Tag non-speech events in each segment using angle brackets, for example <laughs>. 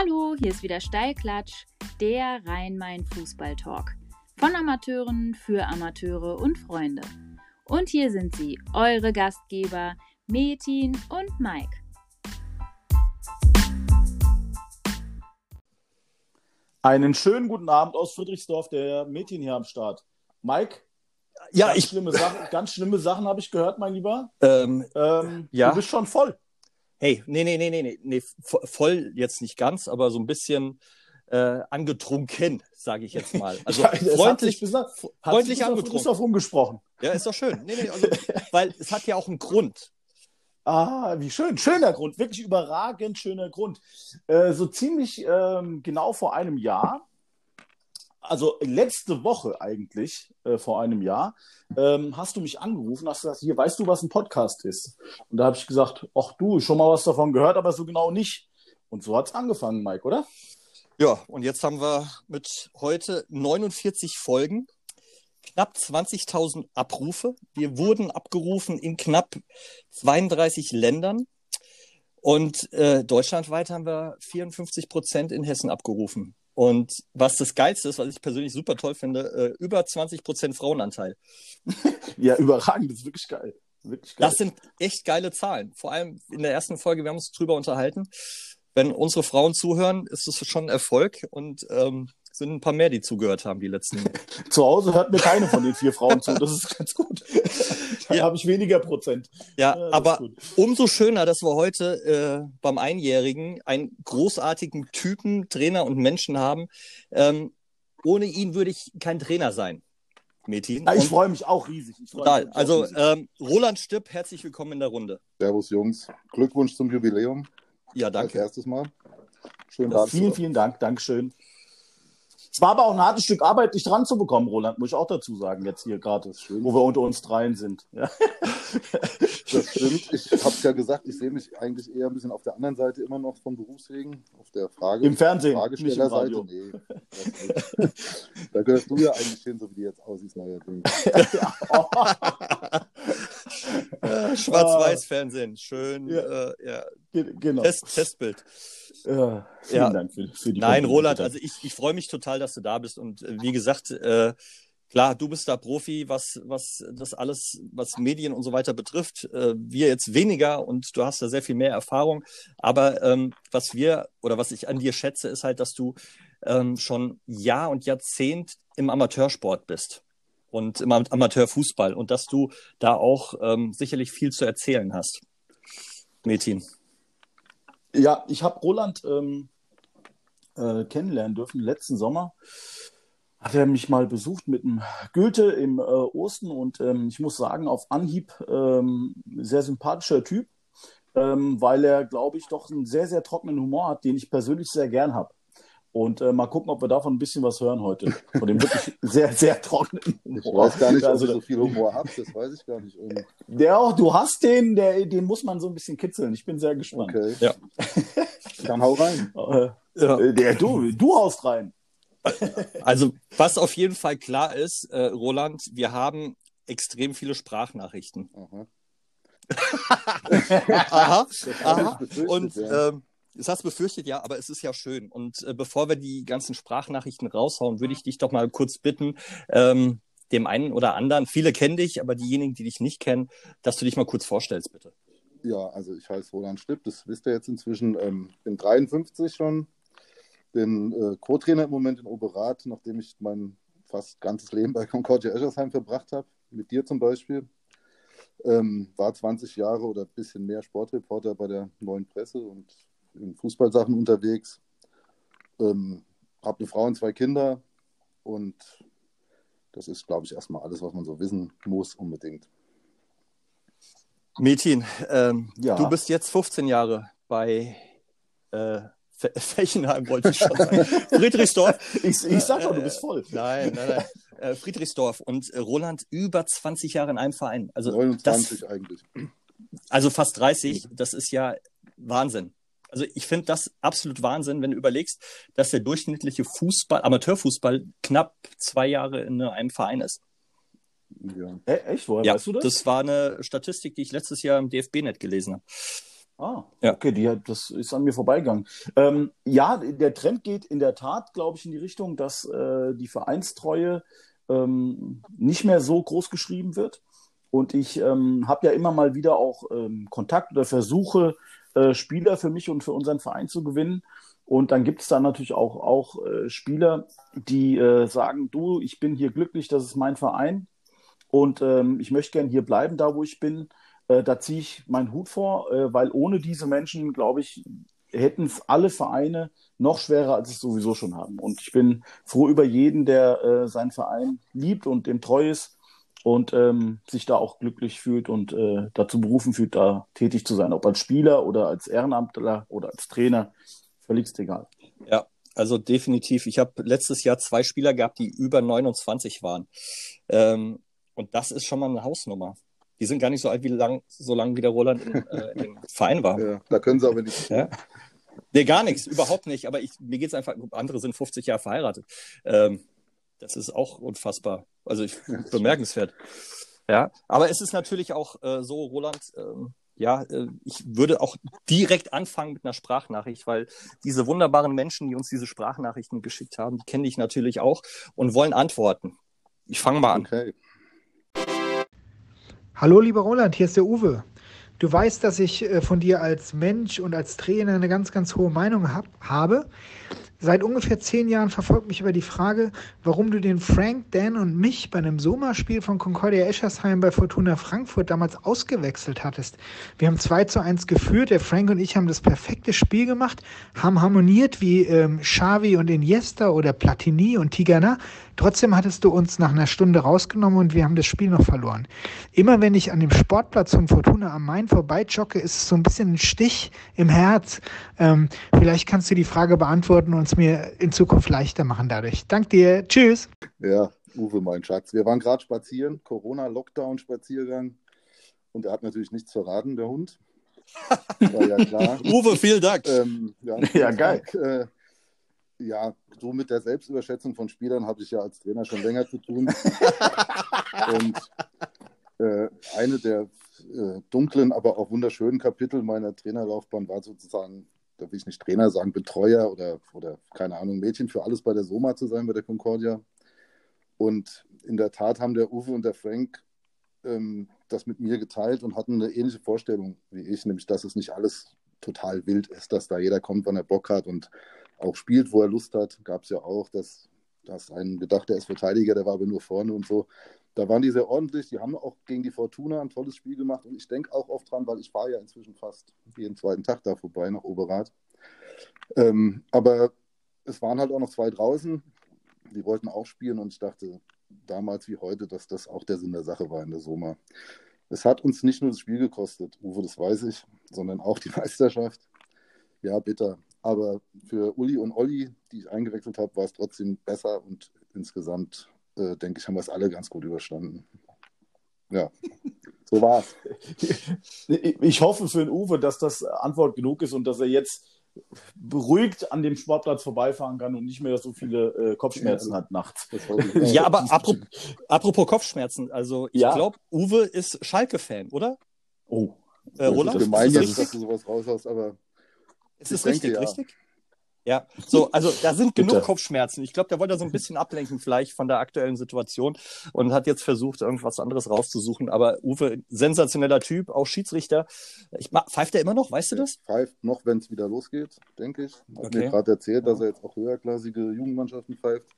Hallo, hier ist wieder Steilklatsch, der Rhein-Main-Fußball-Talk. Von Amateuren für Amateure und Freunde. Und hier sind sie, eure Gastgeber Metin und Mike. Einen schönen guten Abend aus Friedrichsdorf, der Metin hier am Start. Mike? Ja, ganz ich. Schlimme Sachen, ganz schlimme Sachen habe ich gehört, mein Lieber. Ähm, Ähm, Ja. Du bist schon voll. Hey, nee, nee, nee, nee, nee, nee, vo- voll jetzt nicht ganz, aber so ein bisschen äh, angetrunken, sage ich jetzt mal. <laughs> Also Ja, es hat sich freundlich, sich freundlich auf angetrunken. Friedrichsdorf rumgesprochen. Ja, ist doch schön. Nee, nee, also, <laughs> weil es hat ja auch einen Grund. Ah, wie schön. Schöner Grund, wirklich überragend schöner Grund. Äh, so ziemlich ähm, genau vor einem Jahr, also letzte Woche eigentlich, äh, vor einem Jahr, ähm, hast du mich angerufen, hast gesagt, hier, weißt du, was ein Podcast ist? Und da habe ich gesagt, ach du, schon mal was davon gehört, aber so genau nicht. Und so hat's angefangen, Mike, oder? Ja, und jetzt haben wir mit heute 49 Folgen, knapp 20.000 Abrufe. Wir wurden abgerufen in knapp 32 Ländern. Und äh, deutschlandweit haben wir 54 Prozent in Hessen abgerufen. Und was das Geilste ist, was ich persönlich super toll finde, äh, über 20 Prozent Frauenanteil. <laughs> Ja, überragend, das ist wirklich geil. Wirklich geil. Das sind echt geile Zahlen. Vor allem in der ersten Folge, wir haben uns drüber unterhalten. Wenn unsere Frauen zuhören, ist es schon ein Erfolg und ähm, sind ein paar mehr, die zugehört haben die letzten. <laughs> Zu Hause hört mir keine von den vier Frauen zu, das ist <laughs> ganz gut. da Ja. habe ich weniger Prozent. Ja, das ist aber umso schöner, dass wir heute äh, beim Einjährigen einen großartigen Typen, Trainer und Menschen haben. Ähm, ohne ihn würde ich kein Trainer sein, Metin. Ja, ich freue mich auch riesig. Ich freu mich total. Also auch riesig. ähm, Roland Stipp, herzlich willkommen in der Runde. Servus Jungs, Glückwunsch zum Jubiläum. Ja, Als danke. erstes Mal. Schön Ja, da vielen, vielen Dank, Dankeschön. Es war aber auch ein hartes Stück Arbeit, dich dran zu bekommen, Roland, muss ich auch dazu sagen, jetzt hier gerade, wo wir unter uns dreien sind. Ja. <laughs> Das stimmt. Ich habe ja gesagt, ich sehe mich eigentlich eher ein bisschen auf der anderen Seite immer noch vom Berufswegen, auf der Frage. Im Fernsehen, nicht im Fragestellerseite. Radio. Nee, <laughs> da gehörst du ja eigentlich hin, so wie du jetzt aussiehst, neuerdings. <laughs> Äh, Schwarz-Weiß-Fernsehen, schön. Ja. Äh, ja. Ge- genau. Test, Testbild. Ja, vielen Ja. Dank für, für die Nein. Roland, also ich, ich freue mich total, dass du da bist. Und äh, wie gesagt, äh, klar, du bist da Profi, was, was das alles, was Medien und so weiter betrifft. Äh, wir jetzt weniger und du hast da sehr viel mehr Erfahrung. Aber ähm, was wir oder was ich an dir schätze, ist halt, dass du ähm, schon Jahr und Jahrzehnt im Amateursport bist und im Am- Amateurfußball und dass du da auch ähm, sicherlich viel zu erzählen hast. Metin. Ja, ich habe Roland ähm, äh, kennenlernen dürfen letzten Sommer. Hat er mich mal besucht mit dem Goethe im äh, Osten und ähm, ich muss sagen, auf Anhieb ähm, sehr sympathischer Typ, ähm, weil er, glaube ich, doch einen sehr, sehr trockenen Humor hat, den ich persönlich sehr gern habe. Und äh, mal gucken, ob wir davon ein bisschen was hören heute. Von dem wirklich <laughs> sehr, sehr trockenen Ich Humor. weiß gar nicht, ob Also, ich so viel Humor habe, das weiß ich gar nicht. Irgendwie. der auch, du hast den, der, den muss man so ein bisschen kitzeln. Ich bin sehr gespannt. Okay. Ja. <laughs> Dann hau rein. Äh, Ja. äh, der, du, du haust rein. <laughs> Also, was auf jeden Fall klar ist, äh, Roland, wir haben extrem viele Sprachnachrichten. Aha. Aha, ich aha. Und ja. ähm, das hast du befürchtet, ja, aber es ist ja schön. Und äh, bevor wir die ganzen Sprachnachrichten raushauen, würde ich dich doch mal kurz bitten, ähm, dem einen oder anderen, viele kennen dich, aber diejenigen, die dich nicht kennen, dass du dich mal kurz vorstellst, bitte. Ja, also ich heiße Roland Stipp, das wisst ihr jetzt inzwischen. Ähm, bin 53 schon, bin äh, Co-Trainer im Moment in Oberath, nachdem ich mein fast ganzes Leben bei Concordia Eschersheim verbracht habe, mit dir zum Beispiel. Ähm, war 20 Jahre oder ein bisschen mehr Sportreporter bei der Neuen Presse und in Fußballsachen unterwegs. Ähm, habe eine Frau und zwei Kinder und das ist, glaube ich, erstmal alles, was man so wissen muss unbedingt. Metin, ähm, Ja. du bist jetzt 15 Jahre bei äh, Fe- <laughs> Fechenheim, wollte ich schon sagen. Friedrichsdorf. Ich, ich sag doch, du bist voll. Nein, nein, nein. Äh, Friedrichsdorf und äh, Roland über 20 Jahre in einem Verein. Also, 29 das, eigentlich. also fast 30, das ist ja Wahnsinn. Also ich finde das absolut Wahnsinn, wenn du überlegst, dass der durchschnittliche Fußball, Amateurfußball knapp zwei Jahre in einem Verein ist. Ja. Äh, echt? Woher Ja, weißt du das? das war eine Statistik, die ich letztes Jahr im DFB-Net gelesen habe. Ah, ja. okay, die, das ist an mir vorbeigegangen. Ähm, ja, der Trend geht in der Tat, glaube ich, in die Richtung, dass äh, die Vereinstreue ähm, nicht mehr so groß geschrieben wird. Und ich ähm, habe ja immer mal wieder auch ähm, Kontakt oder versuche, äh, Spieler für mich und für unseren Verein zu gewinnen. Und dann gibt es da natürlich auch, auch äh, Spieler, die äh, sagen, du, ich bin hier glücklich, das ist mein Verein und ähm, ich möchte gern hier bleiben, da wo ich bin. Äh, da ziehe ich meinen Hut vor, äh, weil ohne diese Menschen, glaube ich, hätten alle Vereine noch schwerer, als es sowieso schon haben. Und ich bin froh über jeden, der seinen Verein liebt und dem treu ist und ähm, sich da auch glücklich fühlt und äh, dazu berufen fühlt, da tätig zu sein, ob als Spieler oder als Ehrenamtler oder als Trainer, völlig egal. Ja, also definitiv. Ich habe letztes Jahr zwei Spieler gehabt, die über 29 waren. Ähm, und das ist schon mal eine Hausnummer. Die sind gar nicht so alt wie lang, so lang wie der Roland in, äh, im <laughs> Verein war. Ja, da können sie aber nicht. Ja? Nee, gar nichts, überhaupt nicht. Aber ich, mir geht es einfach, andere sind 50 Jahre verheiratet. Ähm, das ist auch unfassbar. Also ich, bemerkenswert. Ja, aber es ist natürlich auch äh, so, Roland, ähm, ja, äh, ich würde auch direkt anfangen mit einer Sprachnachricht, weil diese wunderbaren Menschen, die uns diese Sprachnachrichten geschickt haben, die kenne ich natürlich auch und wollen antworten. Ich fange mal an. Okay. Hallo lieber Roland, hier ist der Uwe. Du weißt, dass ich äh, von dir als Mensch und als Trainer eine ganz, ganz hohe Meinung hab, habe. Seit ungefähr zehn Jahren verfolgt mich aber die Frage, warum du den Frank, Dan und mich bei einem Sommerspiel von Concordia Eschersheim bei Fortuna Frankfurt damals ausgewechselt hattest. Wir haben 2 zu 1 geführt, der Frank und ich haben das perfekte Spiel gemacht, haben harmoniert wie ähm, Xavi und Iniesta oder Platini und Tigana. Trotzdem hattest du uns nach einer Stunde rausgenommen und wir haben das Spiel noch verloren. Immer wenn ich an dem Sportplatz von Fortuna am Main vorbeijogge, ist es so ein bisschen ein Stich im Herz. Ähm, vielleicht kannst du die Frage beantworten und es mir in Zukunft leichter machen dadurch. Dank dir. Tschüss. Ja, Uwe, mein Schatz. Wir waren gerade spazieren, Corona-Lockdown-Spaziergang. Und er hat natürlich nichts verraten, der Hund. <laughs> War ja klar. Uwe, vielen Dank. Ähm, ja, ja geil. Äh, ja, so mit der Selbstüberschätzung von Spielern habe ich ja als Trainer schon länger zu tun. <laughs> Und äh, eine der äh, dunklen, aber auch wunderschönen Kapitel meiner Trainerlaufbahn war sozusagen da will ich nicht Trainer sagen, Betreuer oder, oder keine Ahnung, Mädchen für alles bei der Soma zu sein, bei der Concordia. Und in der Tat haben der Uwe und der Frank ähm, das mit mir geteilt und hatten eine ähnliche Vorstellung wie ich, nämlich dass es nicht alles total wild ist, dass da jeder kommt, wann er Bock hat und auch spielt, wo er Lust hat. Gab es ja auch, dass, dass einen gedacht, der ist Verteidiger, der war aber nur vorne und so da waren die sehr ordentlich. Die haben auch gegen die Fortuna ein tolles Spiel gemacht. Und ich denke auch oft dran, weil ich fahre ja inzwischen fast jeden zweiten Tag da vorbei nach Oberrat. Ähm, aber es waren halt auch noch zwei draußen. Die wollten auch spielen und ich dachte damals wie heute, dass das auch der Sinn der Sache war in der Soma. Es hat uns nicht nur das Spiel gekostet, Uwe, das weiß ich, sondern auch die <laughs> Meisterschaft. Ja, bitter. Aber für Uli und Olli, die ich eingewechselt habe, war es trotzdem besser und insgesamt äh, denke ich, haben wir es alle ganz gut überstanden. Ja, so war's. <laughs> Ich hoffe für den Uwe, dass das Antwort genug ist und dass er jetzt beruhigt an dem Sportplatz vorbeifahren kann und nicht mehr so viele äh, Kopfschmerzen ja, hat nachts. Ja, aber apropos, apropos Kopfschmerzen, also ich ja. glaube, Uwe ist Schalke-Fan, oder? Oh. Äh, Roland? Das ist gemein, dass du sowas raushaust, aber. Ist es richtig, denke, ja. richtig? Ja, so, also da sind genug Bitte. Kopfschmerzen. Ich glaube, der wollte so ein bisschen ablenken vielleicht von der aktuellen Situation und hat jetzt versucht, irgendwas anderes rauszusuchen. Aber Uwe, sensationeller Typ, auch Schiedsrichter. Ich, pfeift er immer noch, weißt du das? Pfeift noch, wenn es wieder losgeht, denke ich. Hat okay. mir gerade erzählt, dass er jetzt auch höherklassige Jugendmannschaften pfeift.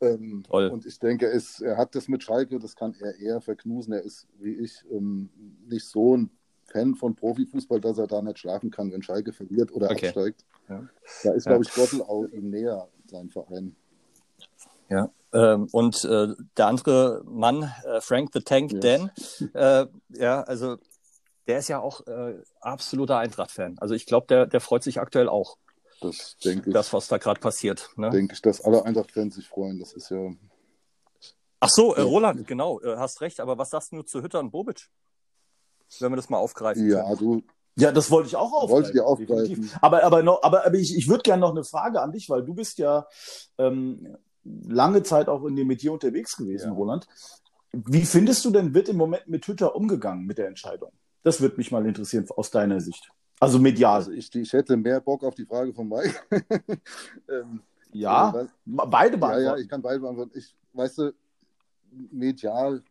Ähm, und ich denke, er, ist, er hat das mit Schalke, das kann er eher verknusen. Er ist, wie ich, ähm, nicht so ein Fan von Profifußball, dass er da nicht schlafen kann, wenn Schalke verliert oder okay. absteigt. Ja. Da ist, glaube ich, Gottelau ihm näher, sein Verein. Ja, ähm, und äh, der andere Mann, äh, Frank the Tank yes. Dan, äh, ja, also der ist ja auch äh, absoluter Eintracht-Fan. Also ich glaube, der, der freut sich aktuell auch. Das denke ich. Das, was da gerade passiert. Ne? Denke ich, dass alle Eintracht-Fans sich freuen. Das ist ja. Ach so, äh, Roland, genau, äh, hast recht. Aber was sagst du zu Hütter und Bobic? Wenn wir das mal aufgreifen. Ja, können. du, ja, das wollte ich auch aufgreifen. Wollte ich aufgreifen. Aber, aber, noch, aber, aber ich, ich würde gerne noch eine Frage an dich, weil du bist ja ähm, lange Zeit auch in dem Metier unterwegs gewesen, ja. Roland. Wie findest du denn, wird im Moment mit Twitter umgegangen mit der Entscheidung? Das würde mich mal interessieren aus deiner Sicht. Also medial. Also ich, ich hätte mehr Bock auf die Frage von Mike. <laughs> ähm, ja, äh, beide beantworten. Ja, ja, ich kann beide beantworten. Ich, weißt du, medial,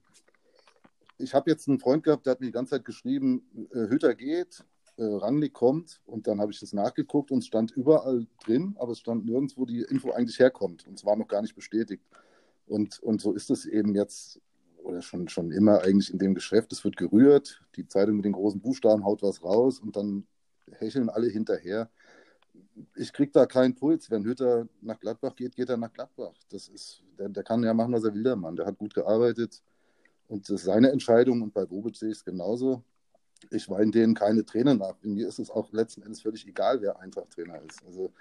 ich habe jetzt einen Freund gehabt, der hat mir die ganze Zeit geschrieben, äh, Hütter geht, äh, Rangnick kommt und dann habe ich das nachgeguckt und es stand überall drin, aber es stand nirgends, wo die Info eigentlich herkommt und es war noch gar nicht bestätigt. Und, und so ist es eben jetzt oder schon, schon immer eigentlich in dem Geschäft. Es wird gerührt, die Zeitung mit den großen Buchstaben haut was raus und dann hecheln alle hinterher. Ich kriege da keinen Puls. Wenn Hütter nach Gladbach geht, geht er nach Gladbach. Das ist, der, der kann ja machen, was er will, der Mann. Der hat gut gearbeitet und das ist seine Entscheidung. Und bei Bobic sehe ich es genauso. Ich weine denen keine Tränen nach. Mir ist es auch letzten Endes völlig egal, wer Eintracht-Trainer ist. Also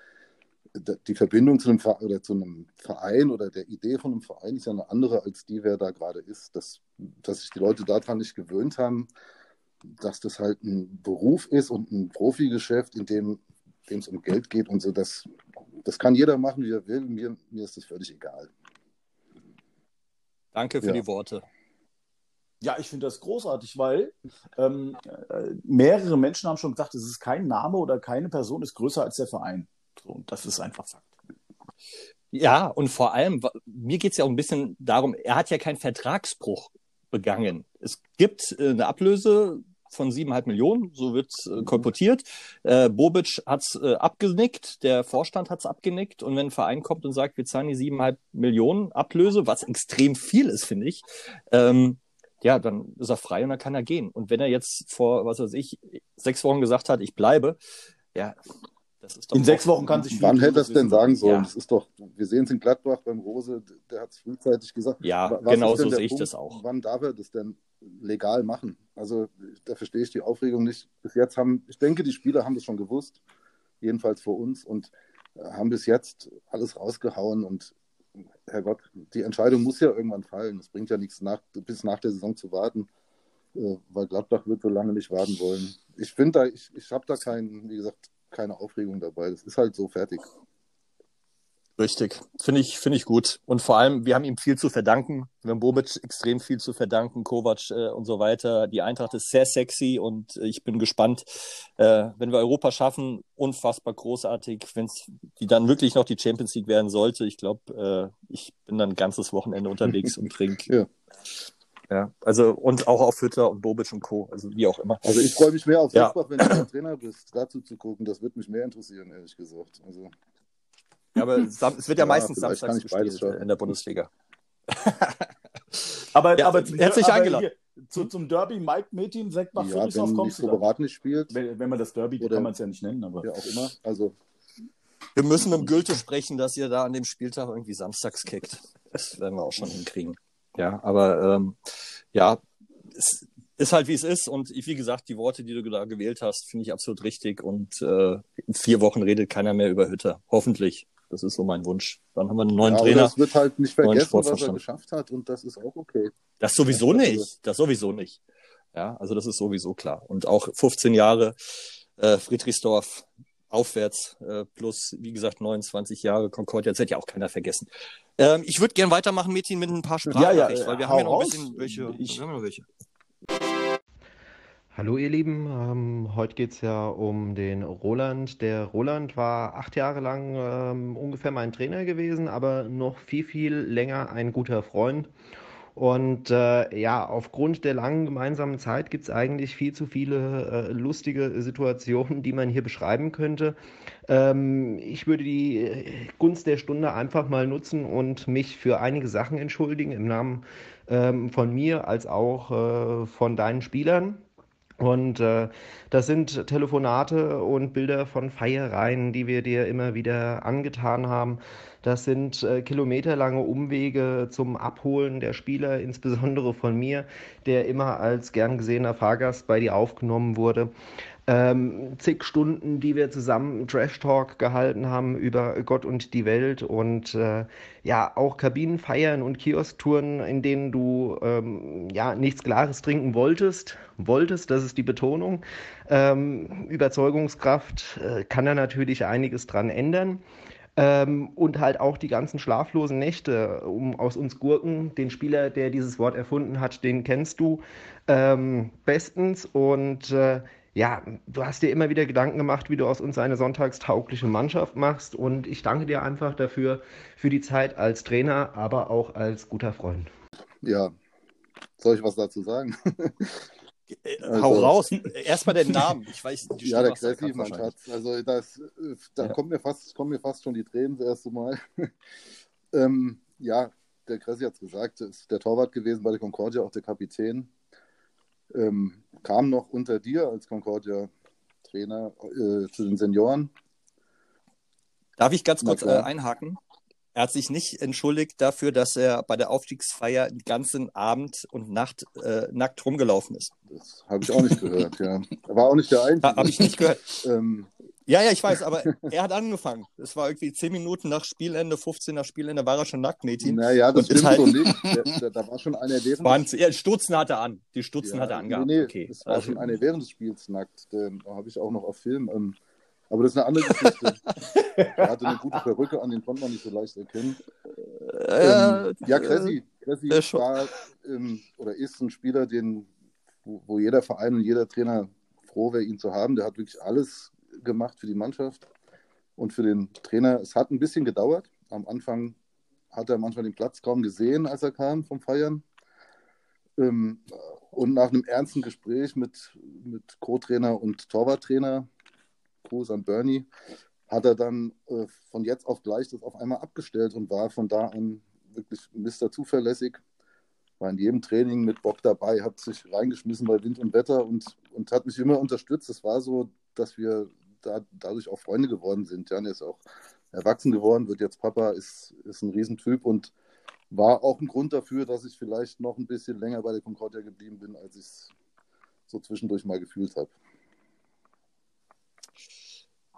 die Verbindung zu einem, oder zu einem Verein oder der Idee von einem Verein ist ja eine andere als die, wer da gerade ist. Dass, dass sich die Leute daran nicht gewöhnt haben, dass das halt ein Beruf ist und ein Profigeschäft, in dem es um Geld geht und so. Das, das kann jeder machen, wie er will. Mir, mir ist das völlig egal. Danke für ja. die Worte. Ja, ich finde das großartig, weil ähm, äh, mehrere Menschen haben schon gesagt, es ist kein Name oder keine Person ist größer als der Verein. So, und das ist einfach Fakt. Ja, und vor allem, mir geht es ja auch ein bisschen darum, er hat ja keinen Vertragsbruch begangen. Es gibt äh, eine Ablöse von siebeneinhalb Millionen, so wird äh, kolportiert. Äh, Bobic hat es äh, abgenickt, der Vorstand hat es abgenickt und wenn ein Verein kommt und sagt, wir zahlen die siebeneinhalb Millionen Ablöse, was extrem viel ist, finde ich, ähm, ja, dann ist er frei und dann kann er gehen. Und wenn er jetzt vor, was weiß ich, sechs Wochen gesagt hat, ich bleibe, ja, in sechs Wochen kann sich Wann hätte er es denn sagen sollen? Ja. Das ist doch, wir sehen es in Gladbach beim Rose, der hat es frühzeitig gesagt. Ja, Was genau so sehe ich Punkt, das auch. Wann darf er das denn legal machen? Also da verstehe ich die Aufregung nicht. Bis jetzt haben, ich denke, die Spieler haben das schon gewusst, jedenfalls vor uns, und äh, haben bis jetzt alles rausgehauen und Herrgott, die Entscheidung muss ja irgendwann fallen. Es bringt ja nichts, nach, bis nach der Saison zu warten, äh, weil Gladbach wird so lange nicht warten wollen. Ich finde da, ich, ich habe da keinen, wie gesagt, keine Aufregung dabei. Das ist halt so fertig. Richtig, finde ich, finde ich gut. Und vor allem, wir haben ihm viel zu verdanken. Wir haben Bobic extrem viel zu verdanken, Kovac äh, und so weiter. Die Eintracht ist sehr sexy und ich bin gespannt, äh, wenn wir Europa schaffen, unfassbar großartig. Wenn es die dann wirklich noch die Champions League werden sollte, ich glaube, äh, ich bin dann ein ganzes Wochenende unterwegs und trinke <laughs> ja. Ja, also und auch auf Hütter und Bobic und Co., also wie auch immer. Also ich freue mich mehr auf ja. wenn du Trainer bist, dazu zu gucken. Das wird mich mehr interessieren, ehrlich gesagt. Also. Ja, aber es wird ja, ja meistens samstags gespielt in der Bundesliga. <laughs> aber, ja, aber herzlich aber eingeladen. Hier, zu, zum Derby Mike Metin, Sekt nach ja, Friedrichsdorf kommst du Berat nicht spielt. Wenn, wenn man das Derby, Oder, kann man es ja nicht nennen, aber. Ja, auch immer. Also. Wir müssen mit dem Gülte sprechen, dass ihr da an dem Spieltag irgendwie samstags kickt. Das werden wir auch schon hinkriegen. Ja, aber ähm, ja, es ist halt wie es ist. Und wie gesagt, die Worte, die du da gewählt hast, finde ich absolut richtig. Und äh, in vier Wochen redet keiner mehr über Hütter. Hoffentlich. Das ist so mein Wunsch. Dann haben wir einen neuen ja, Trainer. Das wird halt nicht vergessen, was er geschafft hat. Und das ist auch okay. Das sowieso nicht. Das sowieso nicht. Ja, also das ist sowieso klar. Und auch 15 Jahre äh, Friedrichsdorf aufwärts, äh, plus, wie gesagt, 29 Jahre Concordia, das hätte ja auch keiner vergessen. Ähm, ich würde gerne weitermachen, Mädchen, mit ein paar Sprachnachrichten, ja, ja, weil wir haben ja noch ein bisschen welche. Ich, wir haben noch welche. Hallo ihr Lieben, ähm, heute geht es ja um den Roland. Der Roland war acht Jahre lang ähm, ungefähr mein Trainer gewesen, aber noch viel, viel länger ein guter Freund. Und äh, ja, aufgrund der langen gemeinsamen Zeit gibt es eigentlich viel zu viele äh, lustige Situationen, die man hier beschreiben könnte. Ähm, ich würde die äh, Gunst der Stunde einfach mal nutzen und mich für einige Sachen entschuldigen im Namen ähm, von mir als auch äh, von deinen Spielern. Und äh, das sind Telefonate und Bilder von Feiereien, die wir dir immer wieder angetan haben. Das sind äh, kilometerlange Umwege zum Abholen der Spieler, insbesondere von mir, der immer als gern gesehener Fahrgast bei dir aufgenommen wurde ähm, zig Stunden, die wir zusammen Trash Talk gehalten haben über Gott und die Welt und äh, ja auch Kabinenfeiern und Kiosktouren, in denen du ähm, ja nichts Klares trinken wolltest, wolltest, das ist die Betonung. Ähm, Überzeugungskraft äh, kann da natürlich einiges dran ändern. Ähm, und halt auch die ganzen schlaflosen Nächte, um aus uns Gurken, den Spieler, der dieses Wort erfunden hat, den kennst du ähm, bestens. Und äh, ja, du hast dir immer wieder Gedanken gemacht, wie du aus uns eine sonntagstaugliche Mannschaft machst. Und ich danke dir einfach dafür, für die Zeit als Trainer, aber auch als guter Freund. Ja, soll ich was dazu sagen? <laughs> Also, Hau raus. Erstmal den Namen. Ich weiß, die <laughs> ja, der Kressi, mein Schatz. Also das, da ja. kommen, mir fast, kommen mir fast schon die Tränen das erste Mal. <laughs> ähm, ja, der Kressi hat es gesagt, ist der Torwart gewesen bei der Concordia, auch der Kapitän. Ähm, kam noch unter dir als Concordia-Trainer äh, zu den Senioren. Darf ich ganz kurz äh, einhaken? Er hat sich nicht entschuldigt dafür, dass er bei der Aufstiegsfeier den ganzen Abend und Nacht äh, nackt rumgelaufen ist. Das habe ich auch nicht gehört, ja. War auch nicht der Einzige. Habe ich nicht gehört. ähm, ja, ja, ich weiß, aber er hat angefangen. Es war irgendwie 10 Minuten nach Spielende, 15 nach Spielende, war er schon nackt, Mädchen. Naja, das stimmt halt... so nicht. Da, da, war schon einer während Waren, des... ja, Stutzen hatte er an. Die Stutzen ja, hatte er angehabt. Nee, nee, okay. es war also... schon einer während des Spiels nackt. Den habe ich auch noch auf Film. Ähm, aber das ist eine andere Geschichte. <laughs> er hatte eine gute Perücke an, den konnte man nicht so leicht erkennen. Äh, ähm, ja, Cressy, Cressy äh, war ähm, oder ist ein Spieler, den, wo, wo, jeder Verein und jeder Trainer froh wäre, ihn zu haben. Der hat wirklich alles gemacht für die Mannschaft und für den Trainer. Es hat ein bisschen gedauert. Am Anfang hat er manchmal den Platz kaum gesehen, als er kam vom Feiern. Ähm, und nach einem ernsten Gespräch mit, mit Co-Trainer und Torwarttrainer Gruß an Bernie, hat er dann äh, von jetzt auf gleich das auf einmal abgestellt und war von da an wirklich Mr. Zuverlässig. War in jedem Training mit Bock dabei, hat sich reingeschmissen bei Wind und Wetter und, und hat mich immer unterstützt. Es war so, dass wir da, dadurch auch Freunde geworden sind. Jan ist auch erwachsen geworden, wird jetzt Papa, ist, ist ein Riesentyp und war auch ein Grund dafür, dass ich vielleicht noch ein bisschen länger bei der Concordia geblieben bin, als ich es so zwischendurch mal gefühlt habe.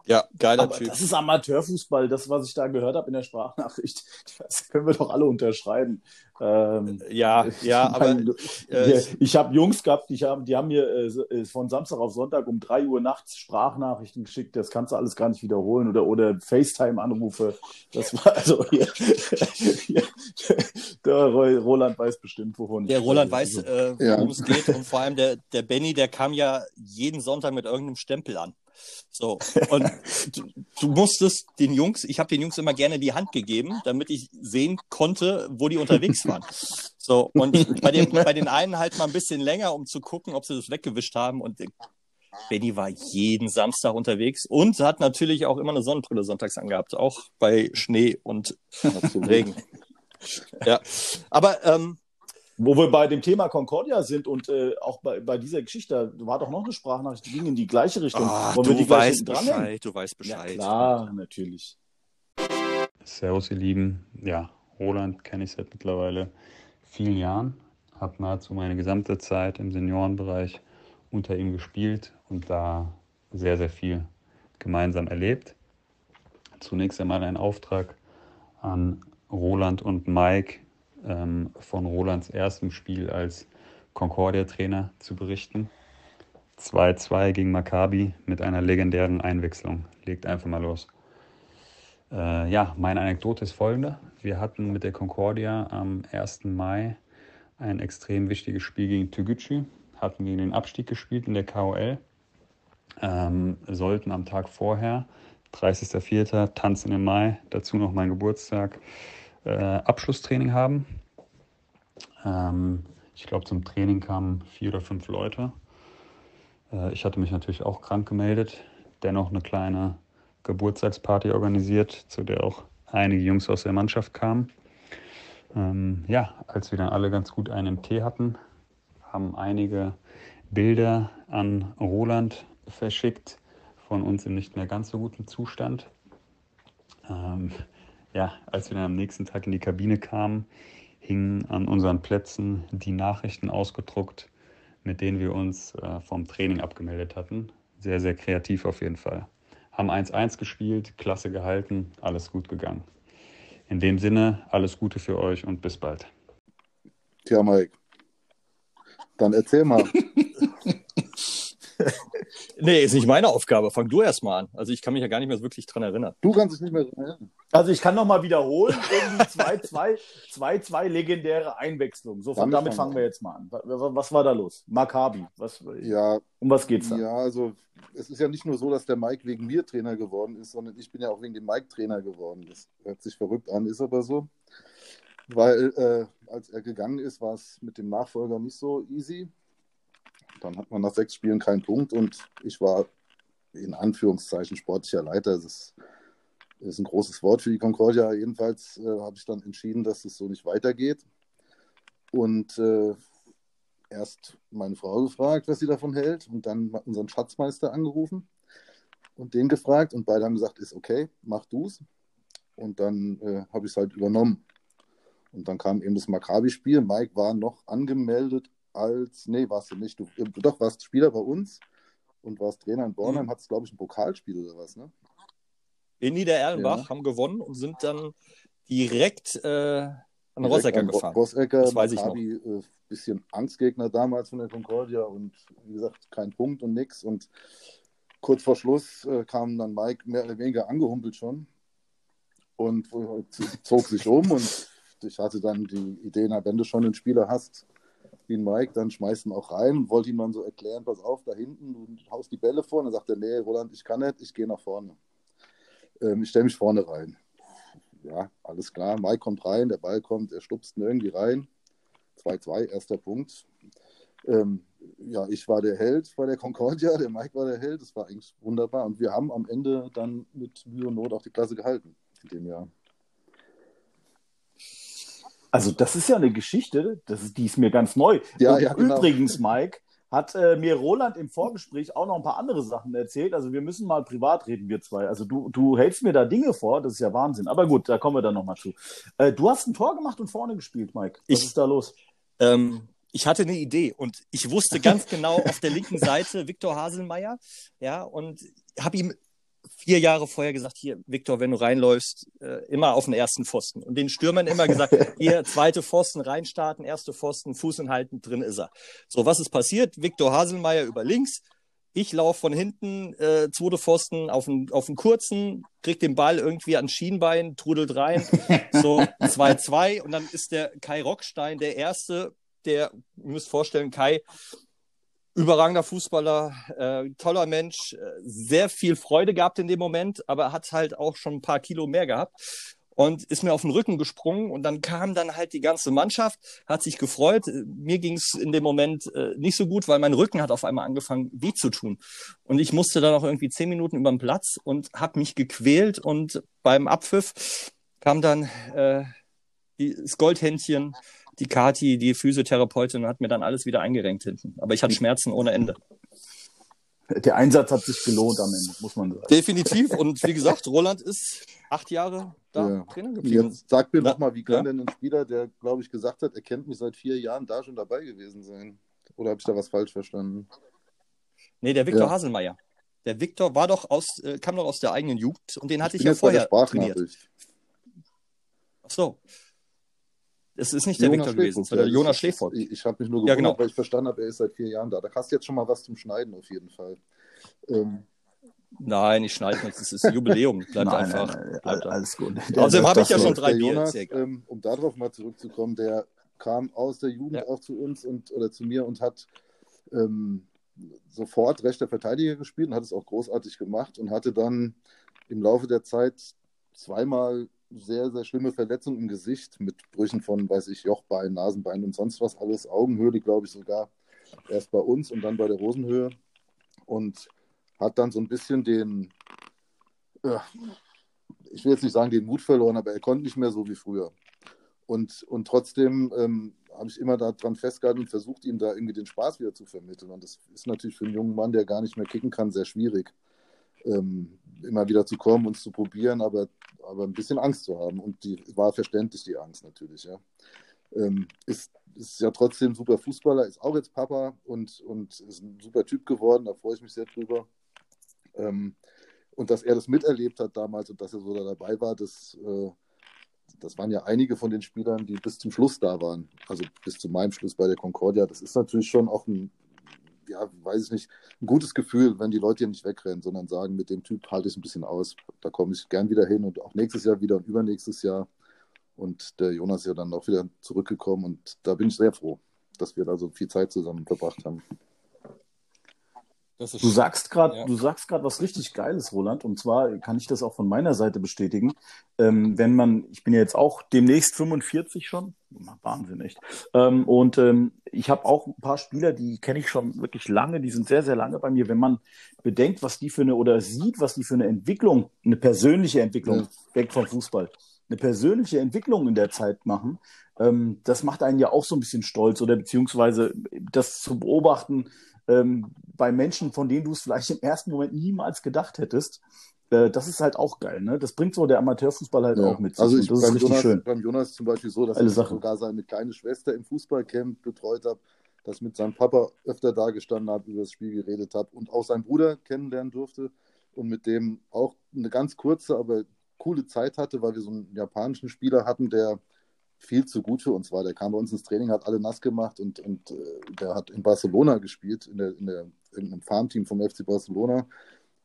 Ja, geiler Aber Typ. Das ist Amateurfußball, das, was ich da gehört habe in der Sprachnachricht. <laughs> Das können wir doch alle unterschreiben. Ähm, ja, ja, <laughs> aber. Äh, ich habe Jungs gehabt, die haben, die haben mir äh, äh, von Samstag auf Sonntag um 3 Uhr nachts Sprachnachrichten geschickt. Das kannst du alles gar nicht wiederholen. Oder, oder FaceTime-Anrufe. Das war also hier. <laughs> hier der Roland weiß bestimmt, wovon Der Roland weiß, äh, worum ja. es geht. Und vor allem der, der Benny, der kam ja jeden Sonntag mit irgendeinem Stempel an. So, und <laughs> du, du, musstest den Jungs, ich habe den Jungs immer gerne die Hand gegeben, damit ich sehen konnte, wo die unterwegs waren. So, und bei, dem, bei den einen halt mal ein bisschen länger, um zu gucken, ob sie das weggewischt haben. Und Benny war jeden Samstag unterwegs und hat natürlich auch immer eine Sonnenbrille sonntags angehabt, auch bei Schnee und Regen. Ja, aber ähm, wo wir bei dem Thema Concordia sind und äh, auch bei, bei dieser Geschichte, da war doch noch eine Sprachnachricht, die ging in die gleiche Richtung. Oh, Wollen du wir die weißt Bescheid, du weißt Bescheid. Ja, klar, natürlich. Servus, ihr Lieben. Ja, Roland kenne ich seit mittlerweile vielen Jahren. Habe nahezu meine gesamte Zeit im Seniorenbereich unter ihm gespielt und da sehr, sehr viel gemeinsam erlebt. Zunächst einmal ein Auftrag an Roland und Mike, ähm, von Rolands erstem Spiel als Concordia-Trainer zu berichten. 2-2 gegen Maccabi mit einer legendären Einwechslung. Legt einfach mal los. Äh, ja, meine Anekdote ist folgende. Wir hatten mit der Concordia am 1. Mai ein extrem wichtiges Spiel gegen Toguchi, hatten gegen den Abstieg gespielt in der KOL, ähm, sollten am Tag vorher, 30.04., Tanzen im Mai, dazu noch mein Geburtstag, äh, Abschlusstraining haben. Ähm, ich glaube, zum Training kamen vier oder fünf Leute. Äh, ich hatte mich natürlich auch krank gemeldet, dennoch eine kleine Geburtstagsparty organisiert, zu der auch einige Jungs aus der Mannschaft kamen. Ähm, ja, als wir dann alle ganz gut einen Tee hatten, haben einige Bilder an Roland verschickt von uns in nicht mehr ganz so gutem Zustand. Ähm, ja, als wir dann am nächsten Tag in die Kabine kamen, hingen an unseren Plätzen die Nachrichten ausgedruckt, mit denen wir uns äh, vom Training abgemeldet hatten. Sehr, sehr kreativ auf jeden Fall. Haben 1-1 gespielt, klasse gehalten, alles gut gegangen. In dem Sinne, alles Gute für euch und bis bald. Tja, Mike, dann erzähl mal. <laughs> Nee, ist nicht meine Aufgabe. Fang du erst mal an. Also ich kann mich ja gar nicht mehr wirklich dran erinnern. Du kannst dich nicht mehr erinnern. Also ich kann noch mal wiederholen, irgendwie 2-2 legendäre Einwechslung. So, von damit fangen wir jetzt mal an. Was war da los? Maccabi, was, ja, um was geht's da? Ja, also es ist ja nicht nur so, dass der Mike wegen mir Trainer geworden ist, sondern ich bin ja auch wegen dem Mike Trainer geworden. Das hört sich verrückt an, ist aber so. Weil äh, als er gegangen ist, war es mit dem Nachfolger nicht so easy. Dann hat man nach sechs Spielen keinen Punkt und ich war in Anführungszeichen sportlicher Leiter. Das ist, ist ein großes Wort für die Concordia. Jedenfalls äh, habe ich dann entschieden, dass es so nicht weitergeht. Und äh, erst meine Frau gefragt, was sie davon hält, und dann unseren Schatzmeister angerufen und den gefragt. Und beide haben gesagt, ist okay, mach du's. Und dann äh, habe ich es halt übernommen. Und dann kam eben das Maccabi-Spiel. Mike war noch angemeldet als, nee, warst du nicht. Du, doch warst Spieler bei uns und warst Trainer in Bornheim, mhm. hattest, glaube ich, ein Pokalspiel oder was, ne? In Niedererlenbach ja. haben gewonnen und sind dann direkt äh, an Rossecker gefahren. Rossecker, das weiß Maccabi, ich noch. Äh, bisschen Angstgegner damals von der Concordia und wie gesagt, kein Punkt und nix. Und kurz vor Schluss äh, kam dann Mike mehr oder weniger angehumpelt schon und <laughs> zog sich um und ich hatte dann die Idee, na, wenn du schon einen Spieler hast, ein Mike, dann schmeißt ihn auch rein und wollte ihm dann so erklären, pass auf, da hinten, du haust die Bälle vor. Und dann sagt er, nee, Roland, ich kann nicht, ich gehe nach vorne. Ähm, ich stelle mich vorne rein. Ja, alles klar. Mike kommt rein, der Ball kommt, er stupst ihn irgendwie rein. 2-2, erster Punkt. Ähm, ja, ich war der Held bei der Concordia, der Mike war der Held. Das war eigentlich wunderbar. Und wir haben am Ende dann mit Mühe und Not auch die Klasse gehalten in dem Jahr. Also das ist ja eine Geschichte, das ist, die ist mir ganz neu. Ja, ja, genau. übrigens, Mike, hat äh, mir Roland im Vorgespräch auch noch ein paar andere Sachen erzählt. Also wir müssen mal privat reden, wir zwei. Also du, du hältst mir da Dinge vor, das ist ja Wahnsinn. Aber gut, da kommen wir dann nochmal zu. Äh, du hast ein Tor gemacht und vorne gespielt, Mike. Was ich, ist da los? Ähm, ich hatte eine Idee und ich wusste ganz <laughs> genau auf der linken Seite Viktor Haselmeier, ja, und habe ihm vier Jahre vorher gesagt, hier, Viktor, wenn du reinläufst, äh, immer auf den ersten Pfosten. Und den Stürmern immer gesagt, <laughs> hier, zweite Pfosten reinstarten, erste Pfosten, Fuß hinhalten, drin ist er. So, was ist passiert? Viktor Haselmeier über links, ich laufe von hinten, äh, zweite Pfosten auf einen, auf einen kurzen, krieg den Ball irgendwie an Schienbein, trudelt rein, so <laughs> 2-2 und dann ist der Kai Rockstein der Erste, der, ihr müsst vorstellen, Kai überragender Fußballer, äh, toller Mensch, äh, sehr viel Freude gehabt in dem Moment, aber hat halt auch schon ein paar Kilo mehr gehabt und ist mir auf den Rücken gesprungen und dann kam dann halt die ganze Mannschaft, hat sich gefreut. Mir ging es in dem Moment äh, nicht so gut, weil mein Rücken hat auf einmal angefangen weh zu tun und ich musste dann auch irgendwie zehn Minuten über den Platz und habe mich gequält und beim Abpfiff kam dann äh, das Goldhändchen die Kati, die Physiotherapeutin, hat mir dann alles wieder eingerenkt hinten. Aber ich hatte Schmerzen ohne Ende. Der Einsatz hat sich gelohnt am Ende, muss man sagen. Definitiv. Und wie gesagt, Roland ist acht Jahre da ja. Trainer geblieben. Jetzt sag mir nochmal, wie kann ja? denn ein Spieler, der, glaube ich, gesagt hat, er kennt mich seit vier Jahren, da schon dabei gewesen sein? Oder habe ich da was falsch verstanden? Nee, der Viktor ja. Haselmeier. Der Viktor war doch aus, äh, kam doch aus der eigenen Jugend und den hatte ich, ich ja vorher trainiert. Ach so. Es ist nicht der Jonas Victor gewesen, sondern Jonas Schläfort. Ich, ich habe mich nur gewundert, ja, genau. weil ich verstanden habe, er ist seit vier Jahren da. Da hast du jetzt schon mal was zum Schneiden auf jeden Fall. Ähm. Nein, ich schneide nicht. Das ist ein Jubiläum. Bleibt nein, einfach. Nein, nein, bleibt alles gut. Außerdem habe ich ja schon drei Bier. Jonas, ähm, um darauf mal zurückzukommen, der kam aus der Jugend ja. auch zu uns und oder zu mir und hat ähm, sofort rechter Verteidiger gespielt und hat es auch großartig gemacht und hatte dann im Laufe der Zeit zweimal sehr, sehr schlimme Verletzung im Gesicht mit Brüchen von, weiß ich, Jochbein, Nasenbein und sonst was alles. Augenhöhle, glaube ich, sogar. Erst bei uns und dann bei der Rosenhöhe. Und hat dann so ein bisschen den, äh, ich will jetzt nicht sagen den Mut verloren, aber er konnte nicht mehr so wie früher. Und, und trotzdem ähm, habe ich immer daran festgehalten und versucht, ihm da irgendwie den Spaß wieder zu vermitteln. Und das ist natürlich für einen jungen Mann, der gar nicht mehr kicken kann, sehr schwierig. Ähm, immer wieder zu kommen und zu probieren, aber, aber ein bisschen Angst zu haben. Und die war verständlich, die Angst natürlich, ja. Ähm, ist, ist ja trotzdem super Fußballer, ist auch jetzt Papa und, und ist ein super Typ geworden, da freue ich mich sehr drüber. Ähm, und dass er das miterlebt hat damals und dass er so da dabei war, das, äh, das waren ja einige von den Spielern, die bis zum Schluss da waren. Also bis zu meinem Schluss bei der Concordia. Das ist natürlich schon auch ein ja, weiß ich nicht, ein gutes Gefühl, wenn die Leute hier nicht wegrennen, sondern sagen, mit dem Typ halte ich ein bisschen aus. Da komme ich gern wieder hin und auch nächstes Jahr wieder und übernächstes Jahr. Und der Jonas ist ja dann auch wieder zurückgekommen und da bin ich sehr froh, dass wir da so viel Zeit zusammen verbracht haben. Du sagst gerade, ja. du sagst gerade was richtig Geiles, Roland. Und zwar kann ich das auch von meiner Seite bestätigen. Ähm, wenn man, ich bin ja jetzt auch demnächst 45 schon, Wahnsinn echt. Ähm, und ähm, ich habe auch ein paar Spieler, die kenne ich schon wirklich lange, die sind sehr, sehr lange bei mir. Wenn man bedenkt, was die für eine oder sieht, was die für eine Entwicklung, eine persönliche Entwicklung ja. weg vom Fußball eine persönliche Entwicklung in der Zeit machen, ähm, das macht einen ja auch so ein bisschen stolz oder beziehungsweise das zu beobachten ähm, bei Menschen, von denen du es vielleicht im ersten Moment niemals gedacht hättest. Äh, das ist halt auch geil, ne? Das bringt so der Amateurfußball halt ja. auch mit sich. Also ich, das ist richtig Jonas, schön. Beim Jonas zum Beispiel so, dass Alle ich Sachen. sogar seine kleine Schwester im Fußballcamp betreut habe, dass mit seinem Papa öfter da gestanden habe, über das Spiel geredet habe und auch seinen Bruder kennenlernen durfte und mit dem auch eine ganz kurze, aber coole Zeit hatte, weil wir so einen japanischen Spieler hatten, der viel zu gut für uns war. Der kam bei uns ins Training, hat alle nass gemacht und, und äh, der hat in Barcelona gespielt, in, der, in, der, in einem Farmteam vom FC Barcelona.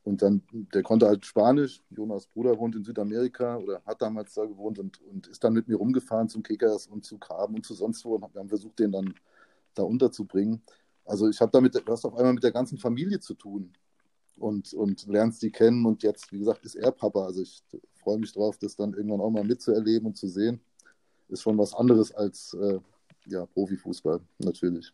Und dann, der konnte halt Spanisch. Jonas Bruder wohnt in Südamerika oder hat damals da gewohnt und, und ist dann mit mir rumgefahren zum Kickers und zu Graben und zu sonst wo. Und wir haben versucht, den dann da unterzubringen. Also ich habe damit, du hast auf einmal mit der ganzen Familie zu tun und, und lernst die kennen. Und jetzt, wie gesagt, ist er Papa. Also ich freue mich drauf, das dann irgendwann auch mal mitzuerleben und zu sehen. Ist schon was anderes als äh, ja, Profifußball, natürlich.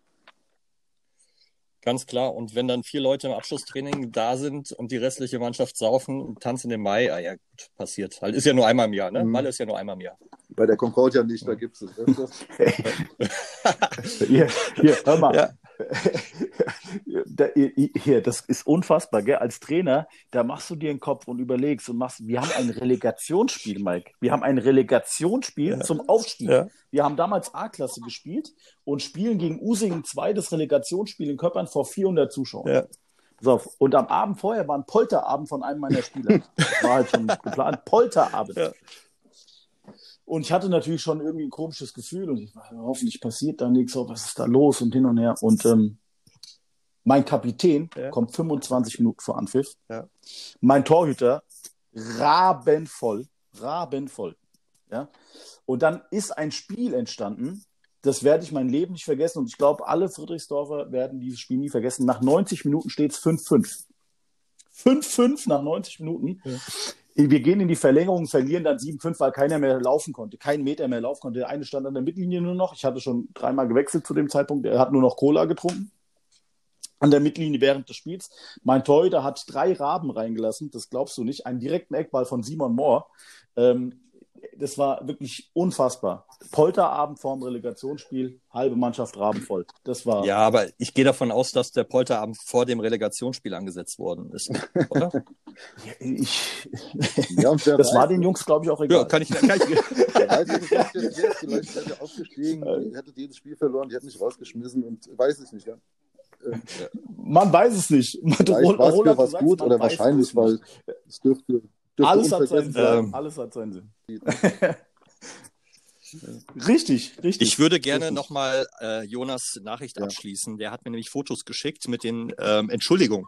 Ganz klar. Und wenn dann vier Leute im Abschlusstraining da sind und die restliche Mannschaft saufen und tanzen im Mai, ah ja, gut, passiert halt. Ist ja nur einmal im Jahr, ne? Mhm. Malle ist ja nur einmal im Jahr. Bei der Concordia nicht, da gibt es es öfters. <laughs> hier, hier, hör mal. Ja. <laughs> hier, das ist unfassbar, gell? Als Trainer, da machst du dir den Kopf und überlegst und machst, wir haben ein Relegationsspiel, Mike. Wir haben ein Relegationsspiel ja. zum Aufstieg. Ja. Wir haben damals A-Klasse gespielt und spielen gegen Usingen 2 das Relegationsspiel in Köppern vor 400 Zuschauern. Ja. So, und am Abend vorher war ein Polterabend von einem meiner Spieler. Das <laughs> war halt schon geplant. Polterabend. Ja. Und ich hatte natürlich schon irgendwie ein komisches Gefühl und ich war, hoffentlich passiert da nichts, oh, was ist da los und hin und her. Und ähm, mein Kapitän ja. kommt 25 Minuten vor Anpfiff. Ja. Mein Torhüter rabenvoll, rabenvoll. Ja. Und dann ist ein Spiel entstanden, das werde ich mein Leben nicht vergessen. Und ich glaube, alle Friedrichsdorfer werden dieses Spiel nie vergessen. Nach 90 Minuten steht es 5-5. 5-5 nach 90 Minuten. Ja. Wir gehen in die Verlängerung, verlieren dann 7-5, weil keiner mehr laufen konnte, kein Meter mehr laufen konnte. Der eine stand an der Mittellinie nur noch. Ich hatte schon dreimal gewechselt zu dem Zeitpunkt. Er hat nur noch Cola getrunken. An der Mittellinie während des Spiels. Mein Torhüter hat drei Raben reingelassen, das glaubst du nicht. Einen direkten Eckball von Simon Mohr. Ähm, das war wirklich unfassbar. Polterabend vorm Relegationsspiel, halbe Mannschaft rabenvoll. Das war. Ja, aber ich gehe davon aus, dass der Polterabend vor dem Relegationsspiel angesetzt worden ist, oder? ja, <laughs> ich, ja, das war den Jungs, glaube ich, auch egal. Ja, kann ich. Kann ich der weiß nicht, vielleicht hätte aufgestiegen, die hätte jedes Spiel verloren, die hätten nicht rausgeschmissen und weiß ich nicht, ja. Man weiß es nicht. <laughs> Man, Vielleicht war es was gut oder wahrscheinlich, weil es dürfte alles hat seinen Sinn. Ähm, Alles hat seinen Sinn. richtig, richtig. Ich würde gerne nochmal äh, Jonas Nachricht ja. abschließen. Der hat mir nämlich Fotos geschickt mit den ähm, Entschuldigungen.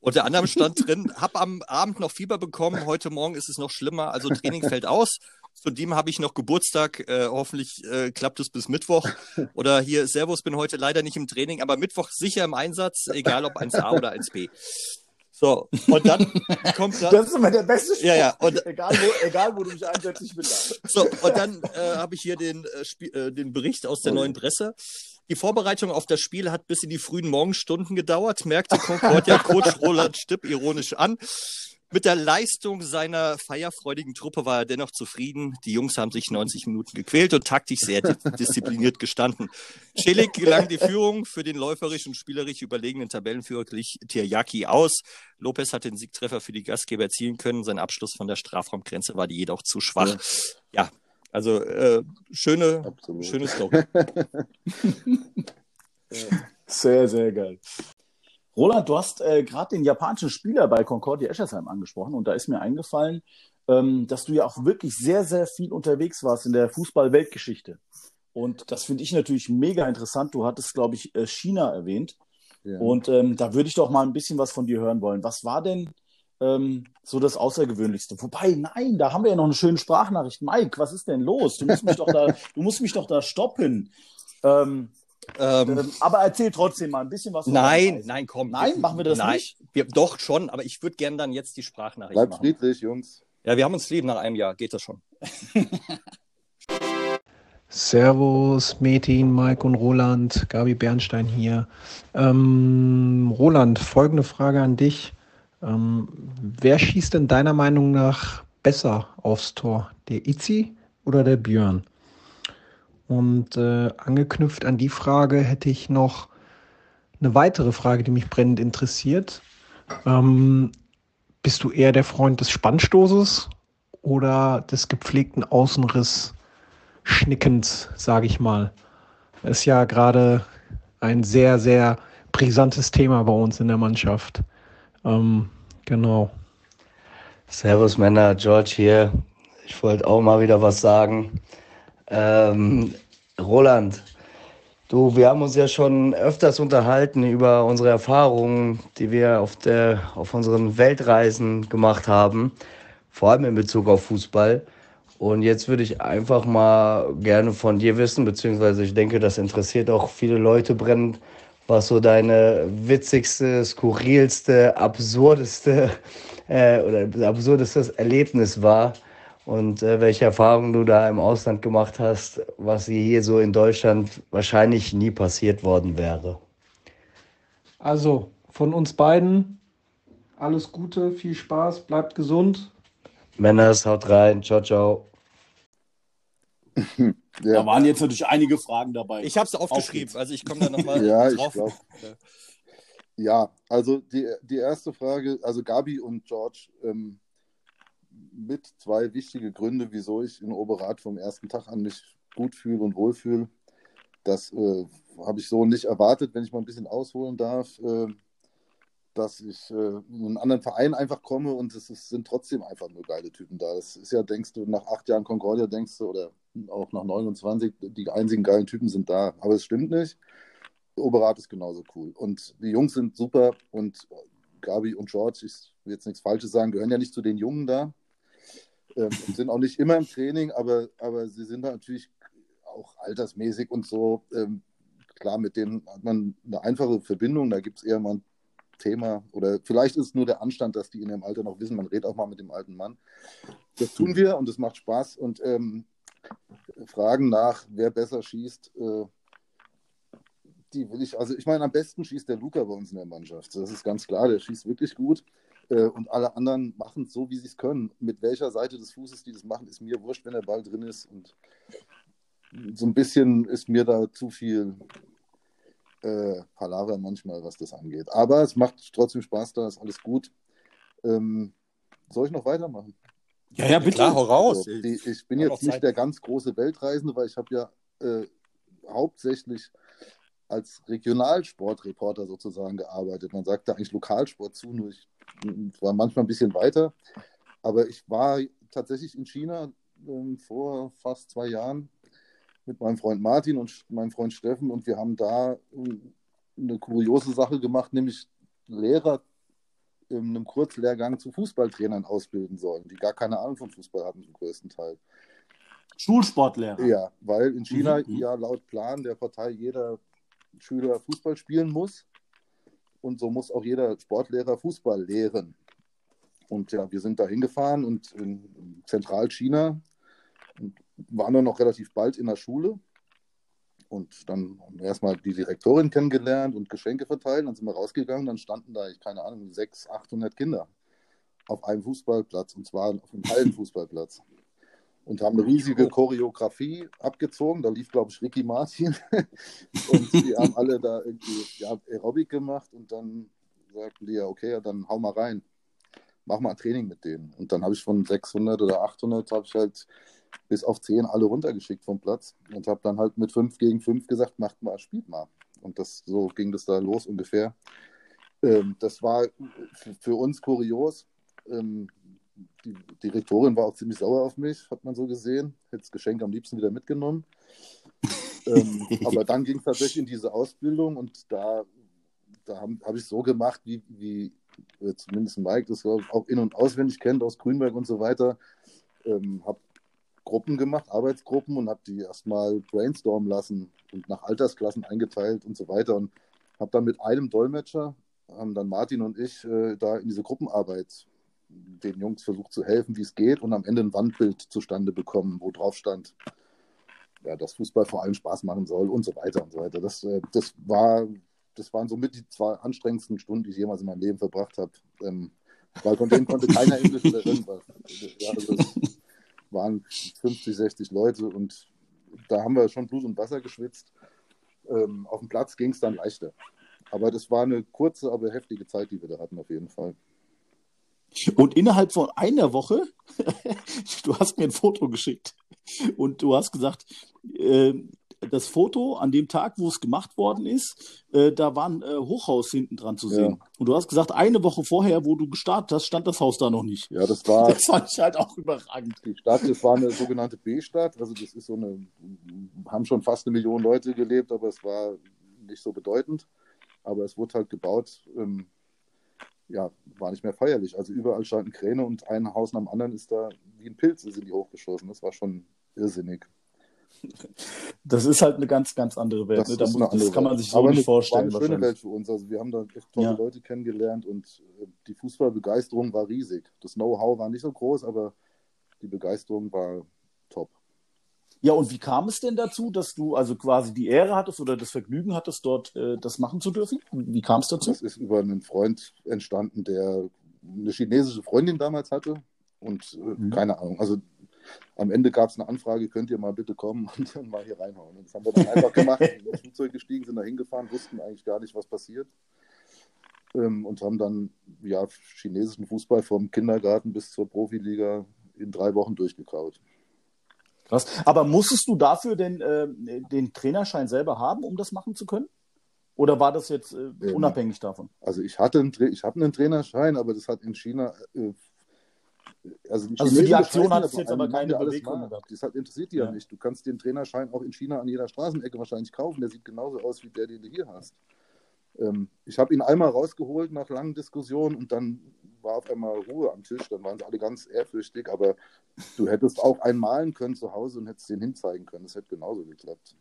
Unter anderem <laughs> stand drin, hab am Abend noch Fieber bekommen, heute Morgen ist es noch schlimmer, also Training fällt aus. Zudem habe ich noch Geburtstag, äh, hoffentlich äh, klappt es bis Mittwoch. Oder hier, Servus, bin heute leider nicht im Training, aber Mittwoch sicher im Einsatz, egal ob 1A oder 1B. So, und dann <laughs> kommt da. Das ist immer der beste Spruch. Ja, ja. Und, egal, wo, egal, wo du mich einsetzt, ich bin da. So, und dann äh, habe ich hier den, äh, äh, den Bericht aus der oh. neuen Presse. Die Vorbereitung auf das Spiel hat bis in die frühen Morgenstunden gedauert, merkte Concordia-Coach <laughs> Roland Stipp ironisch an. Mit der Leistung seiner feierfreudigen Truppe war er dennoch zufrieden. Die Jungs haben sich 90 Minuten gequält und taktisch sehr <laughs> diszipliniert gestanden. Celik gelang die Führung für den läuferisch und spielerisch überlegenen Tabellenführer glich Tirjaki aus. Lopez hat den Siegtreffer für die Gastgeber erzielen können. Sein Abschluss von der Strafraumgrenze war die jedoch zu schwach. Ja also äh, schöne, schöne <laughs> Story. sehr, sehr geil. Roland, du hast äh, gerade den japanischen Spieler bei Concordia Eschersheim angesprochen und da ist mir eingefallen, ähm, dass du ja auch wirklich sehr, sehr viel unterwegs warst in der Fußball-Weltgeschichte. Und das finde ich natürlich mega interessant. Du hattest, glaube ich, äh, China erwähnt. Ja. Und ähm, da würde ich doch mal ein bisschen was von dir hören wollen. Was war denn ähm, so das Außergewöhnlichste? Wobei, nein, da haben wir ja noch eine schöne Sprachnachricht. Mike, was ist denn los? Du musst mich doch da, <laughs> du musst mich doch da stoppen. Ähm, ähm, ähm, aber erzähl trotzdem mal ein bisschen was. Nein, nein, komm. Nein, machen wir das nein, nicht? Wir, doch schon, aber ich würde gerne dann jetzt die Sprachnachricht Bleibt machen. friedlich, Jungs. Ja, wir haben uns lieb nach einem Jahr, geht das schon. <laughs> Servus, Metin, Mike und Roland, Gabi Bernstein hier. Ähm, Roland, folgende Frage an dich. Ähm, wer schießt denn deiner Meinung nach besser aufs Tor? Der Itzi oder der Björn? Und äh, angeknüpft an die Frage hätte ich noch eine weitere Frage, die mich brennend interessiert. Ähm, bist du eher der Freund des Spannstoßes oder des gepflegten Außenriss Schnickens, sage ich mal? Ist ja gerade ein sehr, sehr brisantes Thema bei uns in der Mannschaft. Ähm, genau. Servus Männer, George hier. Ich wollte auch mal wieder was sagen. Ähm, Roland, du, wir haben uns ja schon öfters unterhalten über unsere Erfahrungen, die wir auf, der, auf unseren Weltreisen gemacht haben, vor allem in Bezug auf Fußball. Und jetzt würde ich einfach mal gerne von dir wissen, beziehungsweise ich denke, das interessiert auch viele Leute brennend, was so deine witzigste, skurrilste, absurdeste äh, oder absurdestes Erlebnis war und äh, welche Erfahrungen du da im Ausland gemacht hast, was hier so in Deutschland wahrscheinlich nie passiert worden wäre. Also von uns beiden alles Gute, viel Spaß, bleibt gesund. Männers, haut rein, ciao, ciao. <laughs> ja. Da waren jetzt natürlich einige Fragen dabei. Ich habe es aufgeschrieben, also ich komme da nochmal <laughs> ja, drauf. Ich glaub, ja, also die, die erste Frage, also Gabi und George, ähm, mit zwei wichtige Gründe, wieso ich in Oberrat vom ersten Tag an mich gut fühle und wohlfühle. Das äh, habe ich so nicht erwartet, wenn ich mal ein bisschen ausholen darf, äh, dass ich äh, in einen anderen Verein einfach komme und es, es, sind trotzdem einfach nur geile Typen da. Das ist ja, denkst du, nach acht Jahren Concordia denkst du, oder auch nach 29, die einzigen geilen Typen sind da. Aber es stimmt nicht. Oberrat ist genauso cool. Und die Jungs sind super und Gabi und George, ich will jetzt nichts Falsches sagen, gehören ja nicht zu den Jungen da ähm, sind auch nicht immer im Training, aber, aber sie sind natürlich auch altersmäßig und so. Ähm, klar, mit denen hat man eine einfache Verbindung, da gibt es eher mal ein Thema oder vielleicht ist es nur der Anstand, dass die in ihrem Alter noch wissen, man redet auch mal mit dem alten Mann. Das tun wir und es macht Spaß und ähm, Fragen nach, wer besser schießt, äh, die will ich, also ich meine, am besten schießt der Luca bei uns in der Mannschaft. Das ist ganz klar, der schießt wirklich gut. Äh, und alle anderen machen es so, wie sie es können. Mit welcher Seite des Fußes die das machen, ist mir wurscht, wenn der Ball drin ist. Und so ein bisschen ist mir da zu viel äh, Palaver manchmal, was das angeht. Aber es macht trotzdem Spaß, da ist alles gut. Ähm, soll ich noch weitermachen? Ja, ja, bitte. Klar, hau raus. Also, die, ich bin jetzt nicht der ganz große Weltreisende, weil ich habe ja äh, hauptsächlich als Regionalsportreporter sozusagen gearbeitet. Man sagt da eigentlich Lokalsport zu, nur ich war manchmal ein bisschen weiter. Aber ich war tatsächlich in China ähm, vor fast zwei Jahren mit meinem Freund Martin und meinem Freund Steffen und wir haben da ähm, eine kuriose Sache gemacht, nämlich Lehrer in einem Kurzlehrgang zu Fußballtrainern ausbilden sollen, die gar keine Ahnung von Fußball hatten zum größten Teil. Schulsportlehrer? Ja, weil in China mhm. ja laut Plan der Partei jeder Schüler Fußball spielen muss. Und so muss auch jeder Sportlehrer Fußball lehren. Und ja, wir sind da hingefahren und in Zentralchina waren dann noch relativ bald in der Schule. Und dann erstmal die Direktorin kennengelernt und Geschenke verteilt. Dann sind wir rausgegangen, dann standen da, ich keine Ahnung, 600, 800 Kinder auf einem Fußballplatz und zwar auf einem Hallenfußballplatz <laughs> und haben eine riesige Choreografie abgezogen. Da lief, glaube ich, Ricky Martin. <laughs> und die <laughs> haben alle da irgendwie ja, Aerobic gemacht und dann sagten die ja, okay, dann hau mal rein. Mach mal ein Training mit denen. Und dann habe ich von 600 oder 800 habe ich halt bis auf 10 alle runtergeschickt vom Platz und habe dann halt mit 5 gegen 5 gesagt, macht mal, spielt mal. Und das, so ging das da los ungefähr. Ähm, das war für uns kurios. Ähm, die Direktorin war auch ziemlich sauer auf mich, hat man so gesehen. Hätte das Geschenk am liebsten wieder mitgenommen. ähm, <laughs> aber dann ging es tatsächlich in diese Ausbildung und da da habe hab ich so gemacht, wie, wie äh, zumindest Mike das auch in- und auswendig kennt aus Grünberg und so weiter. Ähm, habe Gruppen gemacht, Arbeitsgruppen und habe die erstmal brainstormen lassen und nach Altersklassen eingeteilt und so weiter und habe dann mit einem Dolmetscher, haben dann Martin und ich äh, da in diese Gruppenarbeit den Jungs versucht zu helfen, wie es geht und am Ende ein Wandbild zustande bekommen, wo drauf stand, ja, dass Fußball vor allem Spaß machen soll und so weiter und so weiter. Das, äh, das, war, das waren somit die zwei anstrengendsten Stunden, die ich jemals in meinem Leben verbracht habe. Ähm, weil von denen konnte keiner Englisch oder irgendwas. Ja, also waren 50, 60 Leute und da haben wir schon Blut und Wasser geschwitzt. Ähm, auf dem Platz ging es dann leichter. Aber das war eine kurze, aber heftige Zeit, die wir da hatten, auf jeden Fall. Und innerhalb von einer Woche, <laughs> du hast mir ein Foto geschickt und du hast gesagt, äh, das Foto an dem Tag, wo es gemacht worden ist, äh, da war ein äh, Hochhaus hinten dran zu sehen. Ja. Und du hast gesagt, eine Woche vorher, wo du gestartet hast, stand das Haus da noch nicht. Ja, das war. <laughs> Das fand ich halt auch überragend. Die Stadt, das war eine sogenannte B-Stadt. Also das ist so eine, haben schon fast eine Million Leute gelebt, aber es war nicht so bedeutend. Aber es wurde halt gebaut, ähm, ja, war nicht mehr feierlich. Also überall standen Kräne und ein Haus nach dem anderen ist da wie ein Pilz sind die hochgeschossen. Das war schon irrsinnig. Das ist halt eine ganz, ganz andere Welt. Das, ne? da muss, andere das kann man sich so Aber nicht vorstellen. War eine schöne. Welt für uns. Also wir haben da echt tolle Ja. Leute kennengelernt und äh, die Fußballbegeisterung war riesig. Das Know-how war nicht so groß, aber die Begeisterung war top. Ja, und wie kam es denn dazu, dass du also quasi die Ehre hattest oder das Vergnügen hattest, dort äh, das machen zu dürfen? Wie kam es dazu? Das ist über einen Freund entstanden, der eine chinesische Freundin damals hatte. Und äh, Mhm. keine Ahnung. Also am Ende gab es eine Anfrage, könnt ihr mal bitte kommen <laughs> und dann mal hier reinhauen. Und das haben wir dann einfach gemacht, <laughs> sind ins Flugzeug gestiegen, sind da hingefahren, wussten eigentlich gar nicht, was passiert. Ähm, und haben dann ja chinesischen Fußball vom Kindergarten bis zur Profiliga in drei Wochen durchgekaut. Krass. Aber musstest du dafür denn äh, den Trainerschein selber haben, um das machen zu können? Oder war das jetzt äh, Ähm, unabhängig davon? Also ich hatte einen, ich habe einen Trainerschein, aber das hat in China äh, also, die Also für die Aktion hat es jetzt aber keine Beweggründe gehabt. Das interessiert die ja. Ja. nicht. Du kannst den Trainerschein auch in China an jeder Straßenecke wahrscheinlich kaufen. Der sieht genauso aus wie der, den du hier hast. Ähm, ich habe ihn einmal rausgeholt nach langen Diskussionen und dann war auf einmal Ruhe am Tisch. Dann waren sie alle ganz ehrfürchtig, aber du hättest auch einen malen können zu Hause und hättest den hinzeigen können. Das hätte genauso geklappt.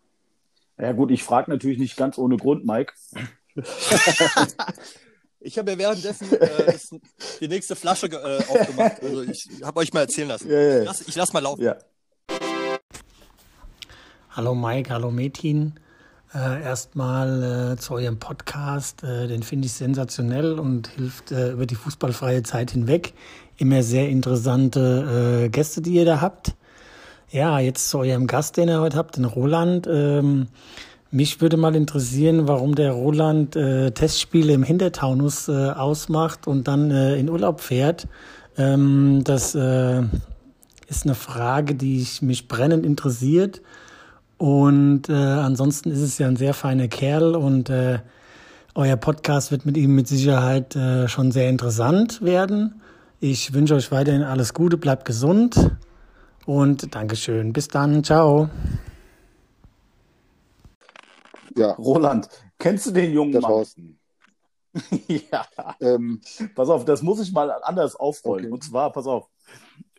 Ja gut, ich frage natürlich nicht ganz ohne Grund, Mike. <laughs> Ich habe ja währenddessen äh, das, die nächste Flasche äh, aufgemacht. Also ich habe euch mal erzählen lassen. Ja, ja. Ich lass, ich lass mal laufen. Ja. Hallo Mike, hallo Metin. Äh, erstmal äh, zu eurem Podcast. Äh, den finde ich sensationell und hilft äh, über die fußballfreie Zeit hinweg. Immer sehr interessante äh, Gäste, die ihr da habt. Ja, jetzt zu eurem Gast, den ihr heute habt, den Roland. Ähm, mich würde mal interessieren, warum der Roland äh, Testspiele im Hintertaunus äh, ausmacht und dann äh, in Urlaub fährt. Ähm, das äh, ist eine Frage, die ich, mich brennend interessiert. Und äh, ansonsten ist es ja ein sehr feiner Kerl und äh, euer Podcast wird mit ihm mit Sicherheit schon sehr interessant werden. Ich wünsche euch weiterhin alles Gute, bleibt gesund und Dankeschön. Bis dann, ciao. Ja, Roland, kennst du den jungen der Mann? Thorsten. <laughs> ja. Ähm, Pass auf, das muss ich mal anders aufrollen. Okay. Und zwar, pass auf.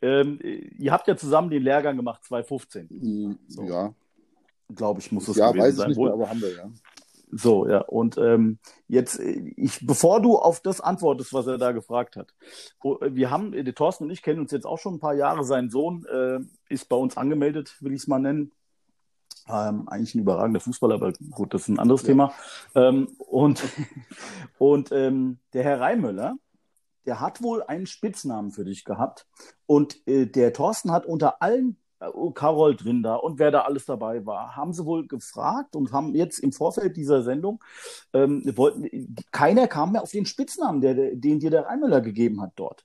Ähm, ihr habt ja zusammen den Lehrgang gemacht, 2015. die- So. Ja, Glaube ich, muss es ja gewesen weiß ich sein. nicht mehr, aber haben wir ja. So, ja. Und ähm, jetzt, äh, ich, bevor du auf das antwortest, was er da gefragt hat, oh, äh, wir haben, äh, der Thorsten und ich kennen uns jetzt auch schon ein paar Jahre. Sein Sohn äh, ist bei uns angemeldet, will ich es mal nennen. Ähm, eigentlich ein überragender Fußballer, aber gut, das ist ein anderes Ja. Thema. Ähm, und <laughs> und ähm, der Herr Reimöller, der hat wohl einen Spitznamen für dich gehabt. Und äh, der Thorsten hat unter allen äh, Carol drin da und wer da alles dabei war, haben sie wohl gefragt und haben jetzt im Vorfeld dieser Sendung, ähm, wollten, keiner kam mehr auf den Spitznamen, der, den dir der Reimüller gegeben hat dort.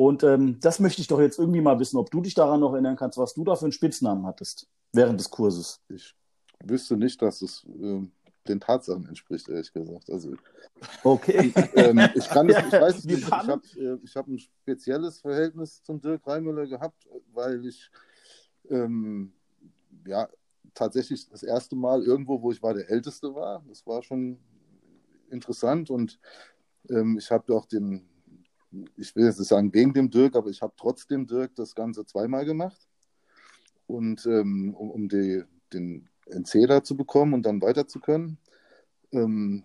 Und ähm, das möchte ich doch jetzt irgendwie mal wissen, ob du dich daran noch erinnern kannst, was du da für einen Spitznamen hattest während des Kurses. Ich wüsste nicht, dass es ähm, den Tatsachen entspricht, ehrlich gesagt. Also Okay. ähm, ich kann es, <laughs> ich weiß es nicht. Ich habe äh, ich hab ein spezielles Verhältnis zum Dirk Reimüller gehabt, weil ich ähm, ja tatsächlich das erste Mal irgendwo, wo ich war, der Älteste war. Das war schon interessant und ähm, ich habe auch den, ich will jetzt nicht sagen wegen dem Dirk, aber ich habe trotzdem Dirk das Ganze zweimal gemacht. Und ähm, um, um die, den Erzähler zu bekommen und dann weiter zu können. Ähm,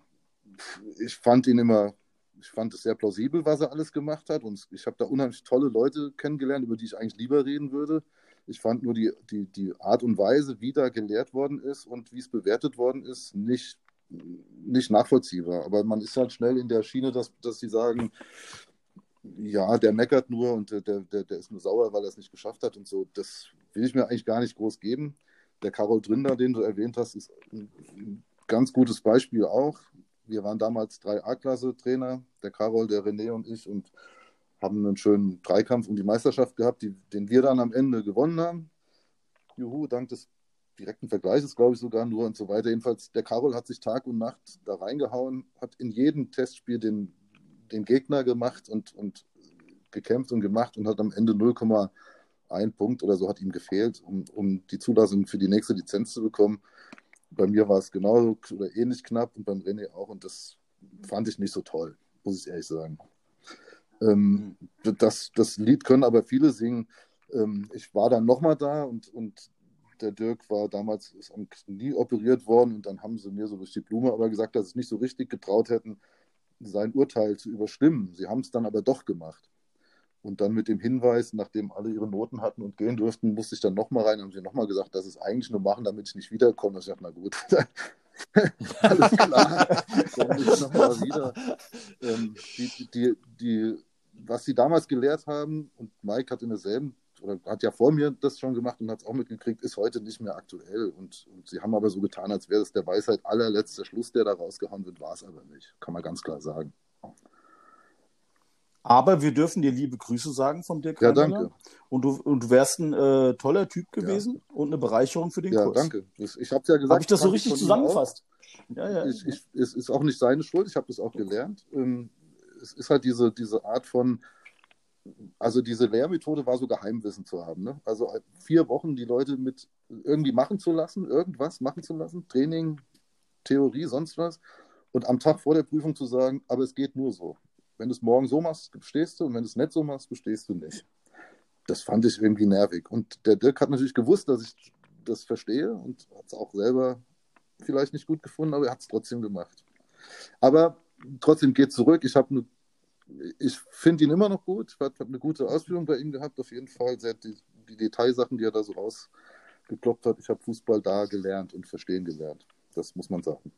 ich fand ihn immer, ich fand es sehr plausibel, was er alles gemacht hat. Und ich habe da unheimlich tolle Leute kennengelernt, über die ich eigentlich lieber reden würde. Ich fand nur die, die, die Art und Weise, wie da gelehrt worden ist und wie es bewertet worden ist, nicht, nicht nachvollziehbar. Aber man ist halt schnell in der Schiene, dass, dass sie sagen, ja, der meckert nur und der, der, der ist nur sauer, weil er es nicht geschafft hat und so. Das will ich mir eigentlich gar nicht groß geben. Der Karol Drinder, den du erwähnt hast, ist ein ganz gutes Beispiel auch. Wir waren damals drei A-Klasse-Trainer, der Karol, der René und ich, und haben einen schönen Dreikampf um die Meisterschaft gehabt, die, den wir dann am Ende gewonnen haben. Juhu, dank des direkten Vergleiches, glaube ich sogar nur und so weiter. Jedenfalls, der Karol hat sich Tag und Nacht da reingehauen, hat in jedem Testspiel den, den Gegner gemacht und, und gekämpft und gemacht und hat am Ende 0,1 Punkt oder so hat ihm gefehlt, um, um die Zulassung für die nächste Lizenz zu bekommen. Bei mir war es genauso oder ähnlich knapp und beim René auch und das fand ich nicht so toll, muss ich ehrlich sagen. Ähm, das, das Lied können aber viele singen. Ähm, ich war dann nochmal da und, und der Dirk war damals ist am Knie operiert worden und dann haben sie mir so durch die Blume aber gesagt, dass sie es nicht so richtig getraut hätten, sein Urteil zu überstimmen. Sie haben es dann aber doch gemacht. Und dann mit dem Hinweis, nachdem alle ihre Noten hatten und gehen durften, musste ich dann nochmal rein, haben sie nochmal gesagt, dass es eigentlich nur machen, damit ich nicht wiederkomme. Ich dachte, na gut, <laughs> alles klar, komme ich nochmal wieder. Ähm, was sie damals gelehrt haben, und Mike hat in derselben, oder hat ja vor mir das schon gemacht und hat es auch mitgekriegt, ist heute nicht mehr aktuell. Und, und sie haben aber so getan, als wäre es der Weisheit allerletzter Schluss, der da rausgehauen wird, war es aber nicht. Kann man ganz klar sagen. Aber wir dürfen dir liebe Grüße sagen vom Dirk Ja, danke. Und du, und du wärst ein äh, toller Typ gewesen und eine Bereicherung für den Ja, Kurs. danke. Das, ich habe ja gesagt, Habe ich das so richtig zusammengefasst? Ja, ja. Ich, ich, es ist auch nicht seine Schuld, ich habe das auch gelernt. Ähm, es ist halt diese, diese Art von, also diese Lehrmethode war so Geheimwissen zu haben. Ne? Also vier Wochen die Leute mit irgendwie machen zu lassen, irgendwas machen zu lassen, Training, Theorie, sonst was. Und am Tag vor der Prüfung zu sagen, aber es geht nur so. Wenn du es morgen so machst, bestehst du, und wenn du es nicht so machst, bestehst du nicht. Das fand ich irgendwie nervig. Und der Dirk hat natürlich gewusst, dass ich das verstehe und hat es auch selber vielleicht nicht gut gefunden, aber er hat es trotzdem gemacht. Aber trotzdem geht zurück. Ich habe eine ich finde ihn immer noch gut. Ich habe eine gute Ausbildung bei ihm gehabt, auf jeden Fall. Sehr die, die Detailsachen, die er da so rausgekloppt hat. Ich habe Fußball da gelernt und verstehen gelernt. Das muss man sagen.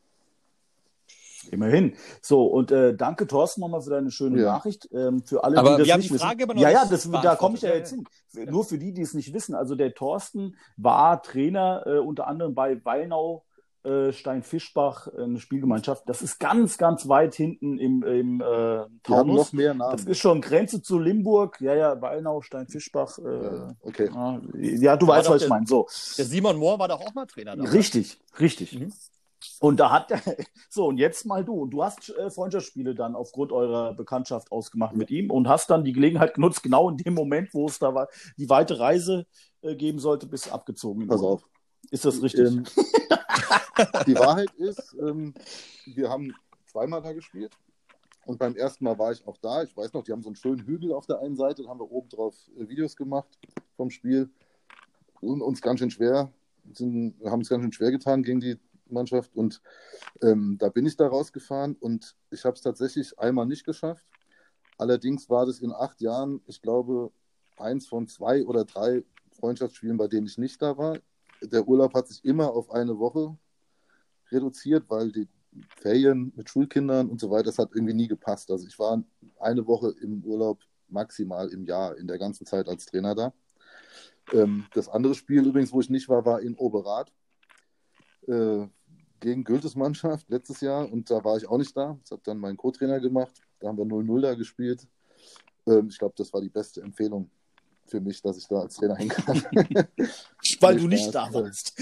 Immerhin. So, und äh, danke, Thorsten, nochmal für deine schöne Ja. Nachricht. Ähm, für alle, Aber die das wir haben nicht die Frage wissen. aber noch ja, ja, das, da komme ich ja jetzt hin. Nur für die, die es nicht wissen. Also der Thorsten war Trainer äh, unter anderem bei Weinau, äh, Stein-Fischbach, äh, eine Spielgemeinschaft. Das ist ganz, ganz weit hinten im, im äh, Taunus. noch mehr Namen. Das ist schon Grenze zu Limburg. Ja, ja, Weinau, Stein-Fischbach. Äh, Ja, okay. ja, ja, du weißt, was ich meine. So. Der Simon Mohr war doch auch mal Trainer da. oder? Richtig, richtig. Mhm. Und da hat er, <laughs> so und jetzt mal du. Und du hast äh, Freundschaftsspiele dann aufgrund eurer Bekanntschaft ausgemacht mit ihm und hast dann die Gelegenheit genutzt, genau in dem Moment, wo es da war, die weite Reise äh, geben sollte, bist du abgezogen. Pass auf. Ist das richtig? Ähm, <laughs> die Wahrheit ist, ähm, wir haben zweimal da gespielt. Und beim ersten Mal war ich auch da. Ich weiß noch, die haben so einen schönen Hügel auf der einen Seite. Da haben wir oben drauf äh, Videos gemacht vom Spiel. Und uns ganz schön schwer, sind, haben uns ganz schön schwer getan gegen die Mannschaft. Und ähm, da bin ich da rausgefahren und ich habe es tatsächlich einmal nicht geschafft. Allerdings war das in acht Jahren, ich glaube, eins von zwei oder drei Freundschaftsspielen, bei denen ich nicht da war. Der Urlaub hat sich immer auf eine Woche reduziert, weil die Ferien mit Schulkindern und so weiter, das hat irgendwie nie gepasst. Also ich war eine Woche im Urlaub maximal im Jahr, in der ganzen Zeit als Trainer da. Ähm, das andere Spiel übrigens, wo ich nicht war, war in Oberath äh, gegen Gültes Mannschaft letztes Jahr und da war ich auch nicht da. Das hat dann mein Co-Trainer gemacht. Da haben wir 0-0 da gespielt. Ähm, ich glaube, das war die beste Empfehlung für mich, dass ich da als Trainer hinkam. <laughs> Weil du nicht da warst.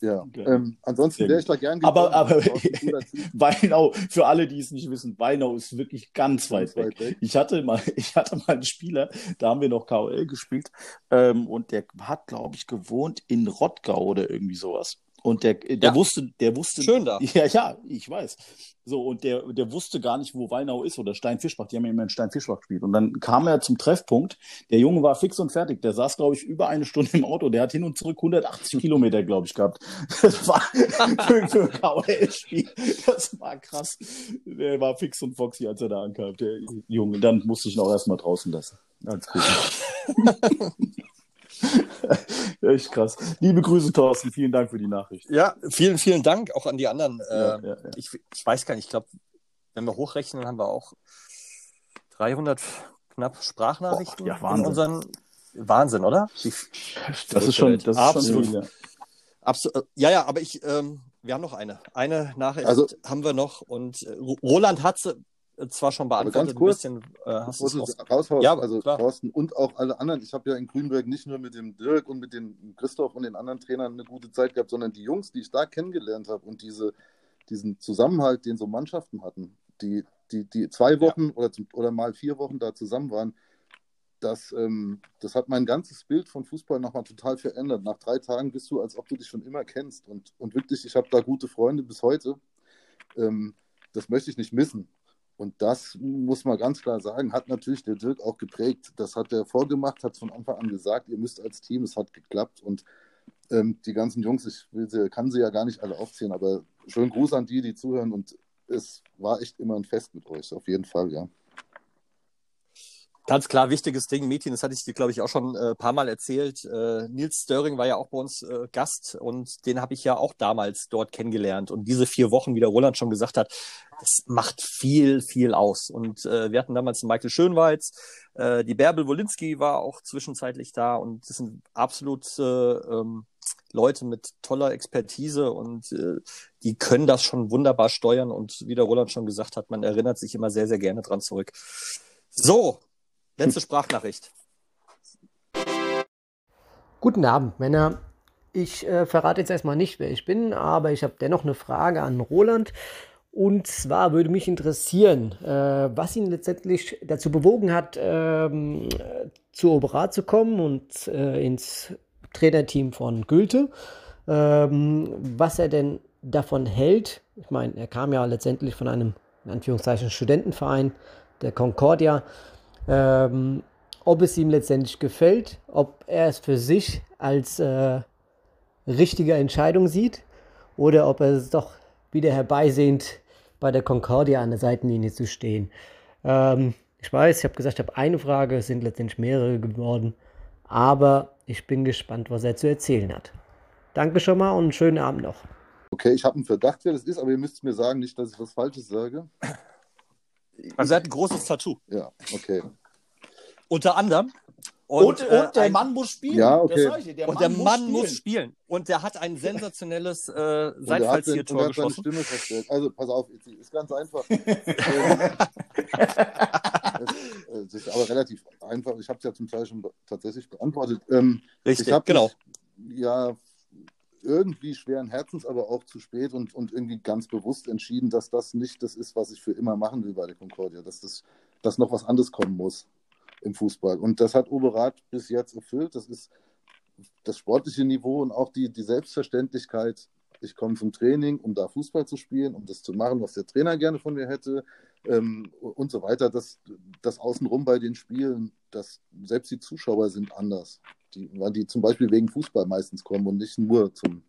ja, Okay. ähm, ansonsten wäre ich da gern Aber- gekommen. aber- <laughs> Typ, Weinau, für alle, die es nicht wissen, Weinau ist wirklich ganz weit ganz weg. weit weg. Ich hatte mal, <laughs> ich hatte mal einen Spieler, da haben wir noch KOL gespielt, ähm, und der hat, glaube ich, gewohnt in Rottgau oder irgendwie sowas. Und der, der Ja. wusste, der wusste. Schön da. <laughs> Ja, ja, ich weiß. So, und der, der wusste gar nicht, wo Weinau ist oder Steinfischbach. Die haben ja immer in Steinfischbach gespielt. Und dann kam er zum Treffpunkt. Der Junge war fix und fertig. Der saß, glaube ich, über eine Stunde im Auto. Der hat hin und zurück 180 Kilometer, glaube ich, gehabt. <laughs> Das war für, für ein KHL-Spiel. Das war krass. Der war fix und foxy, als er da ankam, der Junge. Dann musste ich ihn auch erstmal draußen lassen. Ganz gut. <laughs> <laughs> Echt krass. Liebe Grüße, Thorsten. Vielen Dank für die Nachricht. Ja, vielen, vielen Dank auch an die anderen. Ja, Äh, ja, ja. Ich, ich weiß gar nicht, ich glaube, wenn wir hochrechnen, haben wir auch 300 knapp Sprachnachrichten Boah, ja, in Wahnsinn. unseren. Wahnsinn, oder? Wie- Das ist schon, das ist Absolut. schon viel, ja. Absolut. Ja, ja, aber ich, ähm, wir haben noch eine. Eine Nachricht Also- haben wir noch und äh, Roland hat sie äh, zwar schon beantwortet, kurz, ein bisschen. Äh, hast du es raushaust, Ja, also klar. Thorsten und auch alle anderen. Ich habe ja in Grünberg nicht nur mit dem Dirk und mit dem Christoph und den anderen Trainern eine gute Zeit gehabt, sondern die Jungs, die ich da kennengelernt habe und diese, diesen Zusammenhalt, den so Mannschaften hatten, die, die, die zwei Wochen oder, zum, oder mal vier Wochen da zusammen waren, das, ähm, das hat mein ganzes Bild von Fußball nochmal total verändert. Nach drei Tagen bist du, als ob du dich schon immer kennst. Und, und wirklich, ich habe da gute Freunde bis heute. Ähm, das möchte ich nicht missen. Und das muss man ganz klar sagen, hat natürlich der Dirk auch geprägt. Das hat er vorgemacht, hat von Anfang an gesagt, ihr müsst als Team, es hat geklappt. Und ähm, die ganzen Jungs, ich will sie, kann sie ja gar nicht alle aufzählen, aber schönen Gruß an die, die zuhören. Und es war echt immer ein Fest mit euch, auf jeden Fall, ja. Ganz klar, wichtiges Ding, Meeting, das hatte ich dir, glaube ich, auch schon ein äh, paar Mal erzählt. Äh, Nils Störing war ja auch bei uns äh, Gast und den habe ich ja auch damals dort kennengelernt. Und diese vier Wochen, wie der Roland schon gesagt hat, das macht viel, viel aus. Und äh, wir hatten damals Michael Schönweiz, äh, die Bärbel Wolinski war auch zwischenzeitlich da und das sind absolut äh, ähm, Leute mit toller Expertise und äh, die können das schon wunderbar steuern. Und wie der Roland schon gesagt hat, man erinnert sich immer sehr, sehr gerne dran zurück. So, letzte Sprachnachricht. Guten Abend, Männer. Ich äh, verrate jetzt erstmal nicht, wer ich bin, aber ich habe dennoch eine Frage an Roland. Und zwar würde mich interessieren, äh, was ihn letztendlich dazu bewogen hat, ähm, äh, zu Oberat zu kommen und äh, ins Trainerteam von Gülte. Ähm, was er denn davon hält. Ich meine, er kam ja letztendlich von einem, in Anführungszeichen, Studentenverein, der Concordia. Ähm, ob es ihm letztendlich gefällt, ob er es für sich als äh, richtige Entscheidung sieht oder ob er es doch wieder herbeisehnt, bei der Concordia an der Seitenlinie zu stehen. Ähm, ich weiß, ich habe gesagt, ich habe eine Frage, es sind letztendlich mehrere geworden, aber ich bin gespannt, was er zu erzählen hat. Danke schon mal und einen schönen Abend noch. Okay, ich habe einen Verdacht, wer das ist, aber ihr müsst mir sagen, nicht, dass ich was Falsches sage. Also er hat ein großes Tattoo. Ja, okay. Unter anderem. Und, und, äh, der ein- Mann muss spielen. Ja, okay. Ich der und Mann der muss Mann spielen. muss spielen. Und der hat ein sensationelles äh, er er Seitfallziertor seine geschossen. Stimme verstellt. Also, pass auf, ist ganz einfach. <laughs> Es, ist aber relativ einfach. Ich habe es ja zum Teil schon tatsächlich beantwortet. Ähm, Richtig, ich habe genau. mich, ja irgendwie schweren Herzens, aber auch zu spät und, und irgendwie ganz bewusst entschieden, dass das nicht das ist, was ich für immer machen will bei der Concordia, dass das dass noch was anderes kommen muss im Fußball. Und das hat Oberrat bis jetzt erfüllt. Das ist das sportliche Niveau und auch die, die Selbstverständlichkeit. Ich komme zum Training, um da Fußball zu spielen, um das zu machen, was der Trainer gerne von mir hätte ähm, und so weiter. Das, das Außenrum bei den Spielen, das, selbst die Zuschauer sind anders. Die, weil die zum Beispiel wegen Fußball meistens kommen und nicht nur zum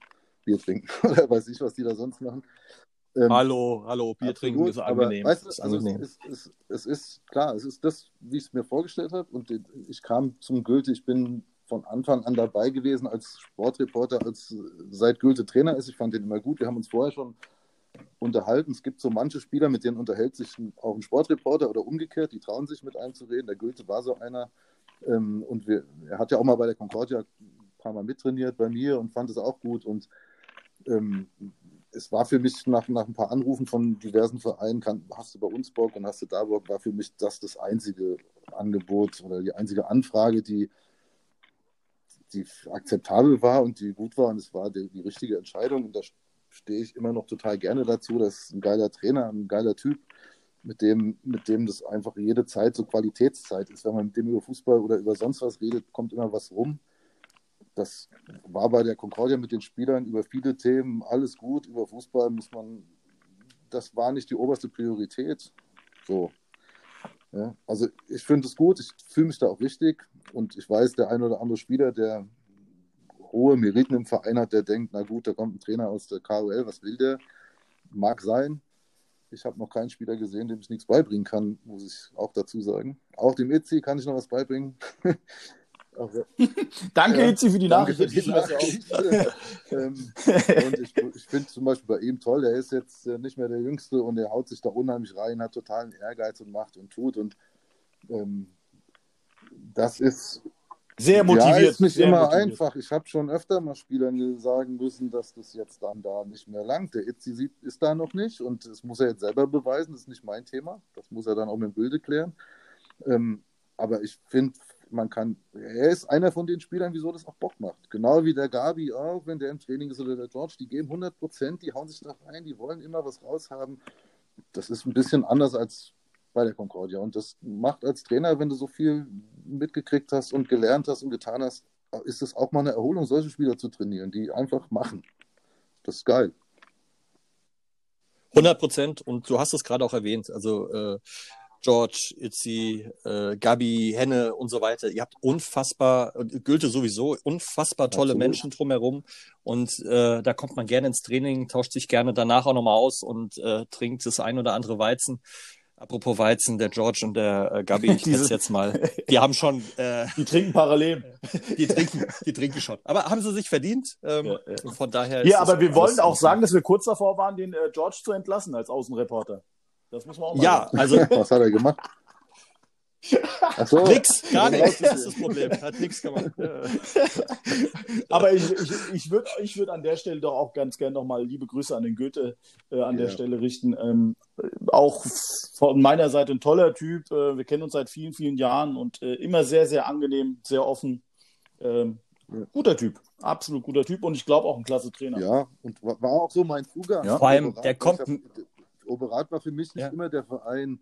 Bier trinken <laughs> oder weiß ich, was die da sonst machen. Ähm, Hallo, hallo, Bier trinken Absolut, ist aber angenehm. Weißt du, ist also angenehm. es, ist, es, es ist klar, es ist das, wie ich es mir vorgestellt habe. Und ich kam zum Goethe, ich bin von Anfang an dabei gewesen als Sportreporter, als seit Goethe Trainer ist. Ich fand den immer gut. Wir haben uns vorher schon unterhalten. Es gibt so manche Spieler, mit denen unterhält sich auch ein Sportreporter oder umgekehrt, die trauen sich mit einem zu reden. Der Goethe war so einer. Ähm, und wir, er hat ja auch mal bei der Concordia ein paar Mal mittrainiert bei mir und fand es auch gut. Und ähm, es war für mich nach, nach ein paar Anrufen von diversen Vereinen, kann, hast du bei uns Bock und hast du da Bock, war für mich das das einzige Angebot oder die einzige Anfrage, die, die akzeptabel war und die gut war und es war die, die richtige Entscheidung und da stehe ich immer noch total gerne dazu. Das ist ein geiler Trainer, ein geiler Typ, mit dem, mit dem das einfach jede Zeit so Qualitätszeit ist. Wenn man mit dem über Fußball oder über sonst was redet, kommt immer was rum. das war bei der Concordia mit den Spielern über viele Themen alles gut. Über Fußball muss man, das war nicht die oberste Priorität. So. Ja, also ich finde es gut, ich fühle mich da auch richtig und ich weiß, der ein oder andere Spieler, der hohe Meriten im Verein hat, der denkt, na gut, da kommt ein Trainer aus der KOL, was will der? Mag sein. Ich habe noch keinen Spieler gesehen, dem ich nichts beibringen kann, muss ich auch dazu sagen. Auch dem Itzi kann ich noch was beibringen. <laughs> Also, danke, ja, Itzi, für die Nachricht. Für die Nachricht. <laughs> ähm, und ich, ich finde zum Beispiel bei ihm toll, der ist jetzt nicht mehr der Jüngste und er haut sich da unheimlich rein, hat totalen Ehrgeiz und macht und tut. Und ähm, das ist sehr motiviert. Ja, ist nicht immer motiviert. einfach. Ich habe schon öfter mal Spielern sagen müssen, dass das jetzt dann da nicht mehr langt. Der Itzi ist da noch nicht und das muss er jetzt selber beweisen. Das ist nicht mein Thema. Das muss er dann auch mit dem Bilde klären. Ähm, aber ich finde, man kann, er ist einer von den Spielern, wieso das auch Bock macht. Genau wie der Gabi auch, wenn der im Training ist oder der George, die geben 100 Prozent, die hauen sich da rein, die wollen immer was raushaben. Das ist ein bisschen anders als bei der Concordia. Und das macht als Trainer, wenn du so viel mitgekriegt hast und gelernt hast und getan hast, ist es auch mal eine Erholung, solche Spieler zu trainieren, die einfach machen. Das ist geil. 100 Prozent. Und du hast es gerade auch erwähnt. Also äh, George, Itzi, äh, Gabi, Henne und so weiter. Ihr habt unfassbar, Gülte sowieso, unfassbar tolle Absolut. Menschen drumherum. Und äh, da kommt man gerne ins Training, tauscht sich gerne danach auch nochmal aus und äh, trinkt das ein oder andere Weizen. Apropos Weizen, der George und der äh, Gabi, ich <laughs> Diese, jetzt mal, die haben schon. Äh, <laughs> die trinken parallel. <laughs> Die trinken, die trinken schon. Aber haben sie sich verdient? Ähm, ja, ja. Von daher. Ja, aber wir wollen auch sagen, dass wir kurz davor waren, den äh, George zu entlassen als Außenreporter. Das muss man auch mal Ja, sagen. also. Was hat er gemacht? Ach so. Nix, gar nichts. Das ist das Problem. Hat nichts gemacht. <laughs> Aber ich, ich, ich würde ich würd an der Stelle doch auch ganz gerne nochmal liebe Grüße an den Goethe äh, an ja. der Stelle richten. Ähm, auch von meiner Seite ein toller Typ. Äh, wir kennen uns seit vielen, vielen Jahren und äh, immer sehr, sehr angenehm, sehr offen. Ähm, ja. Guter Typ, absolut guter Typ und ich glaube auch ein klasse Trainer. Ja, und war auch so mein Zugang. Ja. Vor allem, der kommt. Oberat war für mich nicht ja. immer der Verein.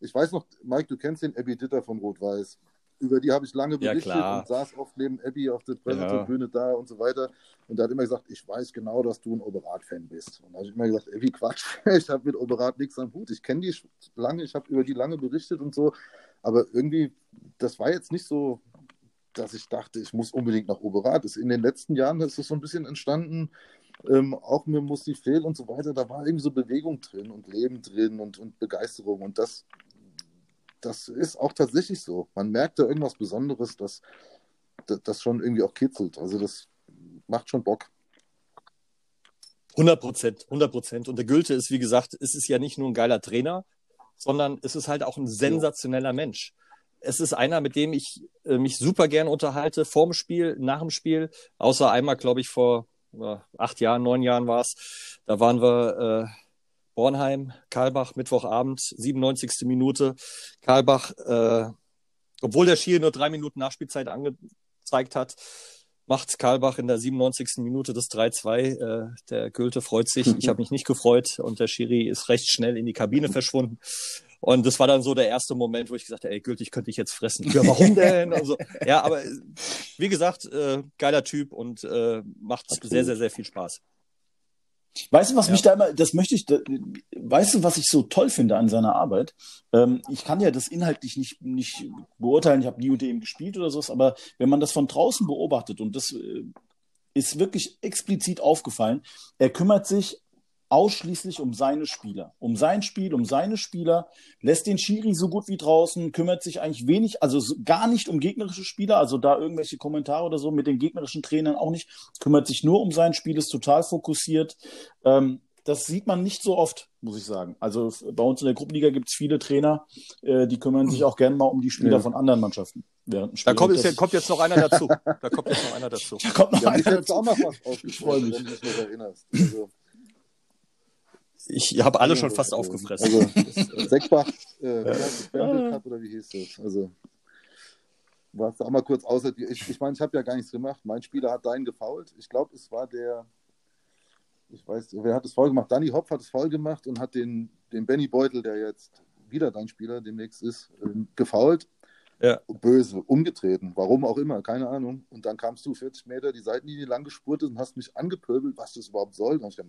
Ich weiß noch, Mike, du kennst den Abby Ditter von Rot-Weiß. Über die habe ich lange berichtet ja, und saß oft neben Abby auf der Pressetribüne ja. da und so weiter. Und er hat immer gesagt, ich weiß genau, dass du ein Oberat-Fan bist. Und da habe ich immer gesagt, Abby, Quatsch, <laughs> ich habe mit Oberat nichts am Hut. Ich kenne die lange, ich habe über die lange berichtet und so. Aber irgendwie, das war jetzt nicht so, dass ich dachte, ich muss unbedingt nach Oberat. In den letzten Jahren ist es so ein bisschen entstanden, ähm, auch mit Musifel und so weiter, da war irgendwie so Bewegung drin und Leben drin und, und Begeisterung. Und das, das ist auch tatsächlich so. Man merkt da irgendwas Besonderes, das, das schon irgendwie auch kitzelt. Also das macht schon Bock. 100 Prozent, 100 Prozent. Und der Gülte ist, wie gesagt, es ist ja nicht nur ein geiler Trainer, sondern es ist halt auch ein sensationeller Mensch. Es ist einer, mit dem ich äh, mich super gern unterhalte, vorm Spiel, nach dem Spiel, außer einmal, glaube ich, vor acht Jahren, neun Jahren war es. Da waren wir äh, Bornheim, Karlbach, Mittwochabend, 97. Minute. Karlbach, äh, obwohl der Schiri nur drei Minuten Nachspielzeit angezeigt hat, macht Karlbach in der 97. Minute das 3-2. Äh, der Gülte freut sich. Ich habe mich nicht gefreut und der Schiri ist recht schnell in die Kabine verschwunden. Und das war dann so der erste Moment, wo ich gesagt habe, ey, gültig könnte ich jetzt fressen. Ja, warum denn? Also, ja, aber wie gesagt, äh, geiler Typ und äh, macht Absolut. sehr, sehr, sehr viel Spaß. Weißt du, was ja. mich da immer, das möchte ich, da, weißt du, was ich so toll finde an seiner Arbeit? Ähm, ich kann ja das inhaltlich nicht, nicht beurteilen, ich habe nie unter ihm gespielt oder sowas, aber wenn man das von draußen beobachtet und das äh, ist wirklich explizit aufgefallen, er kümmert sich ausschließlich um seine Spieler, um sein Spiel, um seine Spieler, lässt den Schiri so gut wie draußen, kümmert sich eigentlich wenig, also gar nicht um gegnerische Spieler, also da irgendwelche Kommentare oder so mit den gegnerischen Trainern auch nicht, kümmert sich nur um sein Spiel, ist total fokussiert. Ähm, das sieht man nicht so oft, muss ich sagen. Also bei uns in der Gruppenliga gibt es viele Trainer, äh, die kümmern sich auch gerne mal um die Spieler ja. von anderen Mannschaften. Während da kommt, jetzt, kommt jetzt noch einer dazu. Da kommt jetzt noch einer dazu. <laughs> Da kommt noch ja, einer dazu. Auch noch was ich freue mich. Wenn du dich noch erinnerst. Also, ich habe alle schon fast aufgefressen. Also Seckbach, <laughs> äh, ja. Cup oder wie hieß das? Also warst du auch mal kurz außer die. Ich, ich meine, ich habe ja gar nichts gemacht. Mein Spieler hat deinen gefault. Ich glaube, es war der. Ich weiß, wer hat es voll gemacht? Danny Hopf hat es voll gemacht und hat den, den Benny Beutel, der jetzt wieder dein Spieler demnächst ist, äh, gefault. Ja. Böse, umgetreten, warum auch immer, keine Ahnung. Und dann kamst du 40 Meter die Seitenlinie lang gespurtet und hast mich angepöbelt, was das überhaupt soll. Und ich dachte,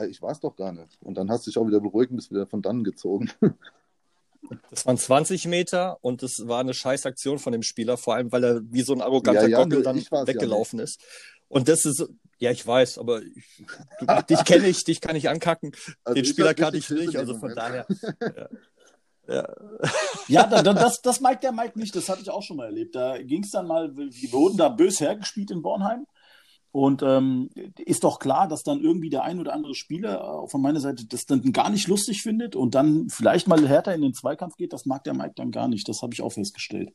Maigi, ich war es doch gar nicht. Und dann hast du dich auch wieder beruhigt und bist wieder von dann gezogen. <laughs> Das waren 20 Meter und das war eine Scheißaktion von dem Spieler, vor allem weil er wie so ein arroganter Ja, ja, Gockel nur dann war's ja weggelaufen ist. Und das ist, ja, ich weiß, aber ich, du, dich kenne ich, dich kann ich ankacken. Also Den ich Spieler kannte richtig ich nicht, also von Moment. daher. Ja. <laughs> Ja. Ja, da, da, das, das mag der Mike nicht, das hatte ich auch schon mal erlebt. Da ging es dann mal, wir wurden da bös hergespielt in Bornheim. Und ähm, ist doch klar, dass dann irgendwie der ein oder andere Spieler äh, von meiner Seite das dann gar nicht lustig findet und dann vielleicht mal härter in den Zweikampf geht. Das mag der Mike dann gar nicht. Das habe ich auch festgestellt.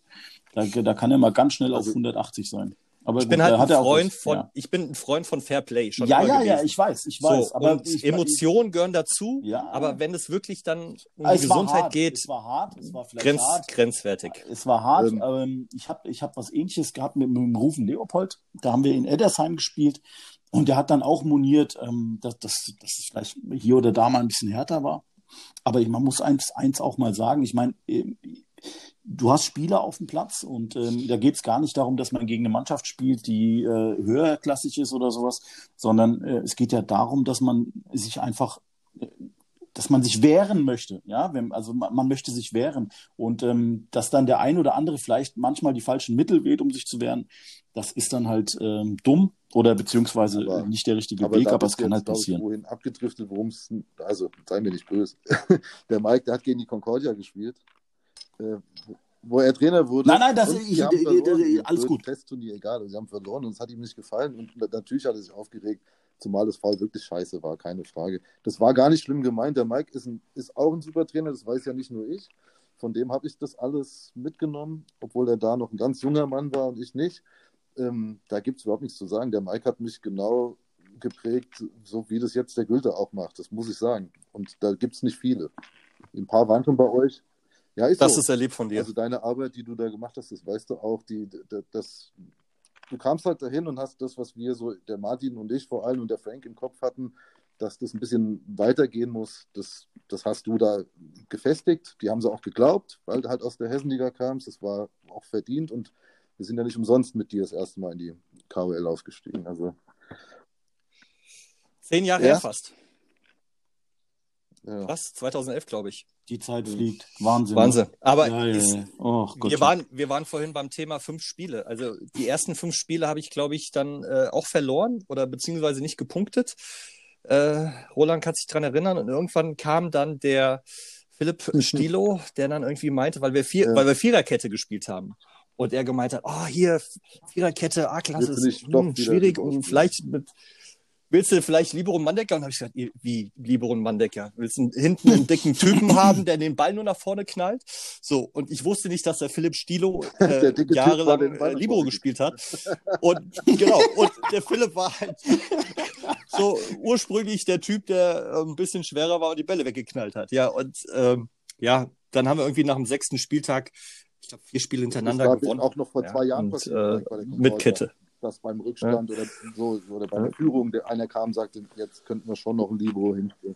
Da, da kann er mal ganz schnell auf Also- 180 sein. Aber Ich bin gut, halt ein Freund recht, von, ja. ich bin ein Freund von Fair Play, schon Ja, ja, ja, gewesen. ich weiß, ich weiß. so, aber ich, Emotionen gehören dazu, Ja. aber wenn es wirklich dann um Ah, die war Gesundheit hart, geht, Es war hart, es war vielleicht grenz, hart. grenzwertig. Es war hart. Ähm. Ähm, ich habe ich hab was ähnliches gehabt mit, mit dem Rufen Leopold. Da haben wir in Eddersheim gespielt. Und der hat dann auch moniert, ähm, dass, dass, dass es vielleicht hier oder da mal ein bisschen härter war. Aber man muss eins, eins auch mal sagen. Ich meine, ähm, du hast Spieler auf dem Platz und ähm, da geht es gar nicht darum, dass man gegen eine Mannschaft spielt, die äh, höherklassig ist oder sowas, sondern äh, es geht ja darum, dass man sich einfach äh, dass man sich wehren möchte, ja, wenn, also man, man möchte sich wehren und ähm, dass dann der ein oder andere vielleicht manchmal die falschen Mittel wählt, um sich zu wehren, das ist dann halt ähm, dumm oder beziehungsweise Aber- nicht der richtige Aber Weg, aber es kann halt ich, passieren. wohin abgedriftet, worum es, also sei mir nicht böse. <laughs> der Mike, der hat gegen die Concordia gespielt, äh, wo er Trainer wurde. Nein, nein, das- und ich- verloren, alles gut. Testturnier, egal, und sie haben verloren und es hat ihm nicht gefallen und natürlich hat er sich aufgeregt, zumal das Foul wirklich scheiße war, keine Frage. Das war gar nicht schlimm gemeint. Der Mike ist, ein, ist auch ein super Trainer, das weiß ja nicht nur ich. Von dem habe ich das alles mitgenommen, obwohl er da noch ein ganz junger Mann war und ich nicht. Ähm, da gibt es überhaupt nichts zu sagen. Der Mike hat mich genau geprägt, so wie das jetzt der Gülte auch macht. Das muss ich sagen. Und da gibt es nicht viele. Ein paar waren schon bei euch. Ja, ist Das so. ist erlebt von dir. Also deine Arbeit, die du da gemacht hast, das weißt du auch, die, das, du kamst halt dahin und hast das, was wir so, der Martin und ich vor allem und der Frank im Kopf hatten, dass das ein bisschen weitergehen muss, das, das hast du da gefestigt. Die haben sie auch geglaubt, weil du halt aus der Hessenliga kamst. Das war auch verdient und wir sind ja nicht umsonst mit dir das erste Mal in die KOL aufgestiegen. Also, Zehn Jahre Ja. her fast. ja. Was? 2011, glaube ich. Die Zeit fliegt. Wahnsinn. Wahnsinn. Aber Ja, ja, ja. Oh, Gott. wir, waren, wir waren vorhin beim Thema fünf Spiele. Also die ersten fünf Spiele habe ich, glaube ich, dann äh, auch verloren oder beziehungsweise nicht gepunktet. Äh, Roland kann sich dran erinnern und irgendwann kam dann der Philipp <laughs> Stilo, der dann irgendwie meinte, weil wir, vier, Ja. weil wir Viererkette gespielt haben. Und er gemeint hat, oh, hier, Viererkette, A-Klasse ist hm, schwierig und vielleicht mit, willst du vielleicht Libero und Mandecker? Und habe ich gesagt, wie Libero und Mandecker? Willst du hinten einen dicken Typen <laughs> haben, der den Ball nur nach vorne knallt? So, und ich wusste nicht, dass der Philipp Stilo <laughs> äh, jahrelang äh, Libero gespielt hat. <laughs> Und genau, und der Philipp war halt so ursprünglich der Typ, der äh, ein bisschen schwerer war und die Bälle weggeknallt hat. Ja, und ähm, ja, dann haben wir irgendwie nach dem sechsten Spieltag, ich glaube, vier Spiele hintereinander gewonnen. auch noch vor Ja, zwei Jahren und, passiert. äh, mit. Kette. Dass beim Rückstand oder so oder bei der Führung der einer kam und sagte, jetzt könnten wir schon noch ein Libero hinstellen.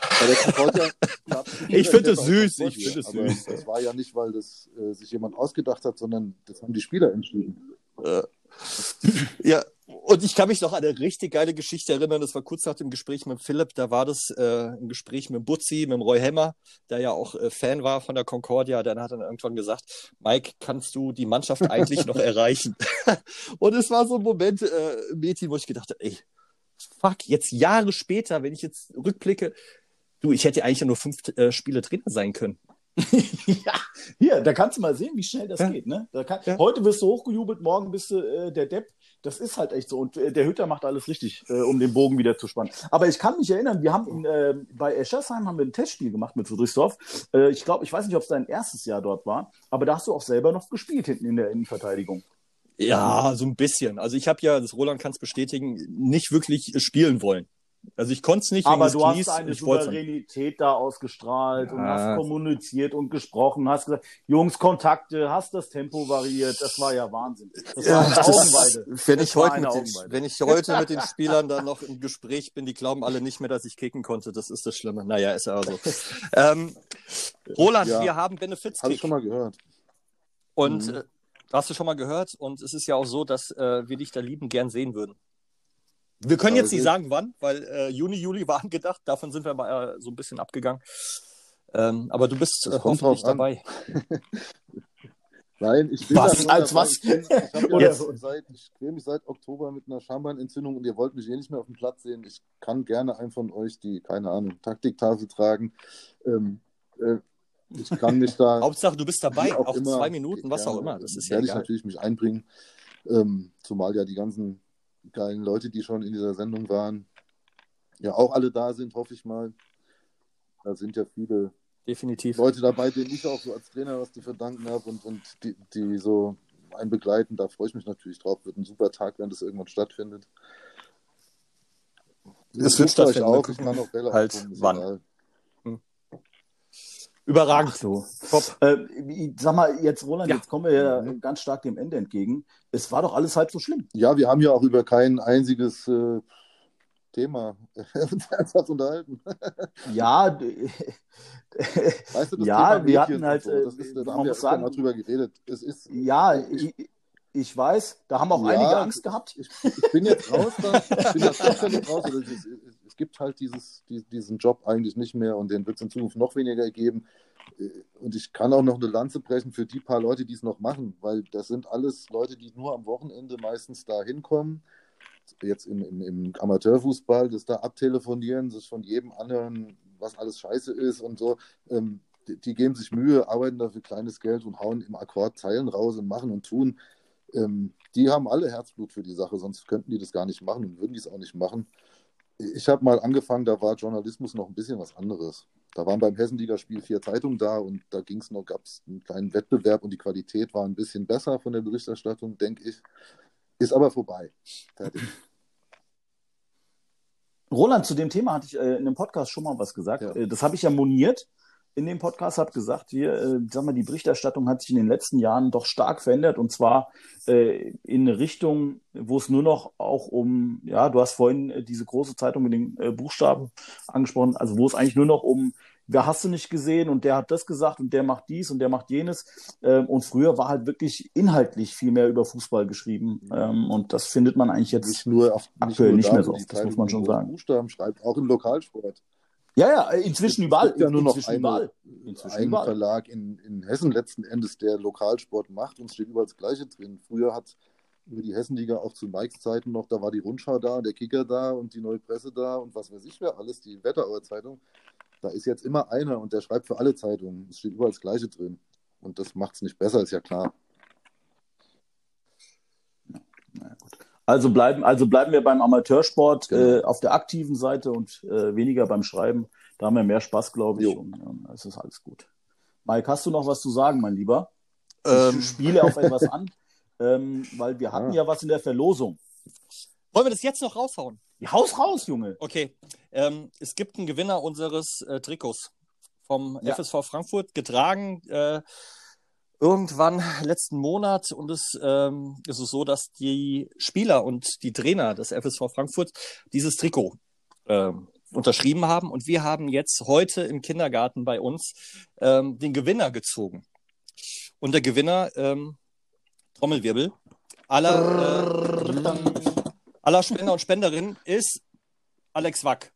<laughs> Die Ich finde es süß, ich finde es süß. Das war ja nicht, weil das äh, sich jemand ausgedacht hat, sondern das haben die Spieler entschieden. Äh, ja, und ich kann mich noch an eine richtig geile Geschichte erinnern. Das war kurz nach dem Gespräch mit Philipp. Da war das äh, ein Gespräch mit Butzi, mit Roy Hemmer, der ja auch äh, Fan war von der Concordia. Der hat dann irgendwann gesagt, Mike, kannst du die Mannschaft eigentlich noch <laughs> erreichen? <laughs> und es war so ein Moment, äh, im Meeting, wo ich gedacht habe, ey, fuck, jetzt Jahre später, wenn ich jetzt rückblicke, du, ich hätte eigentlich ja nur fünf äh, Spiele Trainer sein können. <laughs> ja, hier, da kannst du mal sehen, wie schnell das Ja. geht. Ne? Da kann, Ja. Heute wirst du hochgejubelt, morgen bist du äh, der Depp. Das ist halt echt so. Und äh, der Hütter macht alles richtig, äh, um den Bogen wieder zu spannen. Aber ich kann mich erinnern, wir haben äh, bei Eschersheim haben wir ein Testspiel gemacht mit Friedrichsdorf. Äh, ich glaube, ich weiß nicht, ob es dein erstes Jahr dort war, aber da hast du auch selber noch gespielt hinten in der Innenverteidigung. Ja, so ein bisschen. Also ich habe ja, das Roland kann es bestätigen, nicht wirklich spielen wollen. Also ich konnte es nicht Aber du hast eine. Souveränität da ausgestrahlt und Ja. hast kommuniziert und gesprochen, hast gesagt, Jungs, Kontakte, hast das Tempo variiert. Das war ja Wahnsinn. Das war eine das- Augenweide. wenn, Das ich war heute den, wenn ich heute mit den Spielern dann noch im Gespräch bin, die glauben alle nicht mehr, dass ich kicken konnte. Das ist das Schlimme. Naja, ist ja so. ähm, Roland, Ja. wir haben Benefits Habe ich schon mal gehört. Und Mhm. äh, hast du schon mal gehört? Und es ist ja auch so, dass äh, wir dich da lieben gern sehen würden. Wir können jetzt nicht sagen, wann, weil äh, Juni, Juli war angedacht. Davon sind wir mal äh, so ein bisschen abgegangen. Ähm, aber du bist äh, hoffentlich dabei. <laughs> Nein, ich will Was? Als was? Ich, bin, ich, ja Jetzt- seit, ich quäle mich seit Oktober mit einer Schambeinentzündung und ihr wollt mich eh nicht mehr auf dem Platz sehen. Ich kann gerne einen von euch, die, keine Ahnung, Taktiktafel tragen. Ähm, äh, ich kann mich da. <laughs> Hauptsache, du bist dabei, wie auch, immer, zwei Minuten, was auch immer. Das ist ja werde ich natürlich mich einbringen. Ähm, zumal ja die ganzen geilen Leute, die schon in dieser Sendung waren, ja auch alle da sind, hoffe ich mal. Da sind ja viele Definitiv. Leute dabei, denen ich auch so als Trainer was zu verdanken habe und, und die, die so einen begleiten. Da freue ich mich natürlich drauf. Wird ein super Tag, wenn das irgendwann stattfindet. Es wird stattfinden. Wir Ich kann auch Bälle halt wann. Überragend. Ach so. Top. Äh, ich sag mal, jetzt, Roland, Ja. jetzt kommen wir ja ganz stark dem Ende entgegen. Es war doch alles halb so schlimm. Ja, wir haben ja auch über kein einziges äh, Thema ernsthaft <laughs> unterhalten. Ja, <laughs> Weißt du, das Ja, Thema wir hatten halt, so, äh, das ist, da haben wir sagen- mal drüber geredet. Es ist, ja, Ich- ich, ich weiß, da haben auch Ja, einige Angst gehabt. ich, ich bin jetzt raus da, ich bin <laughs> zufällig raus. Oder es, gibt halt dieses, die, diesen Job eigentlich nicht mehr und den wird es in Zukunft noch weniger geben. Und ich kann auch noch eine Lanze brechen für die paar Leute, die es noch machen, weil das sind alles Leute, die nur am Wochenende meistens da hinkommen. Jetzt im, im, im Amateurfußball, das da abtelefonieren, sich von jedem anhören, was alles scheiße ist und so. Ähm, die, die geben sich Mühe, arbeiten dafür kleines Geld und hauen im Akkord Zeilen raus und machen und tun. Ähm, die haben alle Herzblut für die Sache, sonst könnten die das gar nicht machen und würden die es auch nicht machen. Ich habe mal angefangen, da war Journalismus noch ein bisschen was anderes. Da waren beim Hessenligaspiel vier Zeitungen da und da ging es noch, gab es einen kleinen Wettbewerb und die Qualität war ein bisschen besser von der Berichterstattung, denke ich. Ist aber vorbei. Fertig. Roland, zu dem Thema hatte ich äh, in einem Podcast schon mal was gesagt. Ja. Äh, das habe ich ja moniert in dem Podcast, habe gesagt, hier, äh, sag mal, die Berichterstattung hat sich in den letzten Jahren doch stark verändert und zwar äh, in eine Richtung, wo es nur noch auch um, ja, du hast vorhin äh, diese große Zeitung mit den äh, Buchstaben angesprochen, also wo es eigentlich nur noch um, wer hast du nicht gesehen und der hat das gesagt und der macht dies und der macht jenes. Ähm, und früher war halt wirklich inhaltlich viel mehr über Fußball geschrieben. Ähm, und das findet man eigentlich jetzt Nicht nur auf aktuell nur nicht mehr so oft, das muss man schon sagen. Buchstaben schreibt, auch im Lokalsport. Ja, ja, inzwischen Es überall. ja nur noch inzwischen überall. Inzwischen einen überall. Verlag in, in Hessen letzten Endes, der Lokalsport macht und es steht überall das Gleiche drin. Früher hat über die Hessenliga auch zu Mikes Zeiten noch, da war die Rundschau da, der Kicker da und die Neue Presse da und was weiß ich wer alles, die Wetterauer Zeitung. Da ist jetzt immer einer und der schreibt für alle Zeitungen. Es steht überall das Gleiche drin. Und das macht es nicht besser, ist ja klar. Also bleiben, also bleiben wir beim Amateursport Genau. äh, auf der aktiven Seite und äh, weniger beim Schreiben. Da haben wir mehr Spaß, glaube ich. Jo. Und ähm, es ist alles gut. Mike, hast du noch was zu sagen, mein Lieber? Ich Ähm, spiele auf etwas <laughs> an, ähm, weil wir hatten Ah. ja was in der Verlosung. wollen wir das jetzt noch raushauen? Ja, Haus raus, Junge. Okay. Ähm, es gibt einen Gewinner unseres äh, Trikots vom Ja. FSV Frankfurt, getragen äh, irgendwann letzten Monat. Und es ähm, ist es so, dass die Spieler und die Trainer des FSV Frankfurt dieses Trikot ähm, unterschrieben haben. Und wir haben jetzt heute im Kindergarten bei uns ähm, den Gewinner gezogen. Und der Gewinner, ähm, Trommelwirbel, aller, äh, aller Spender und Spenderinnen ist Alex Wack.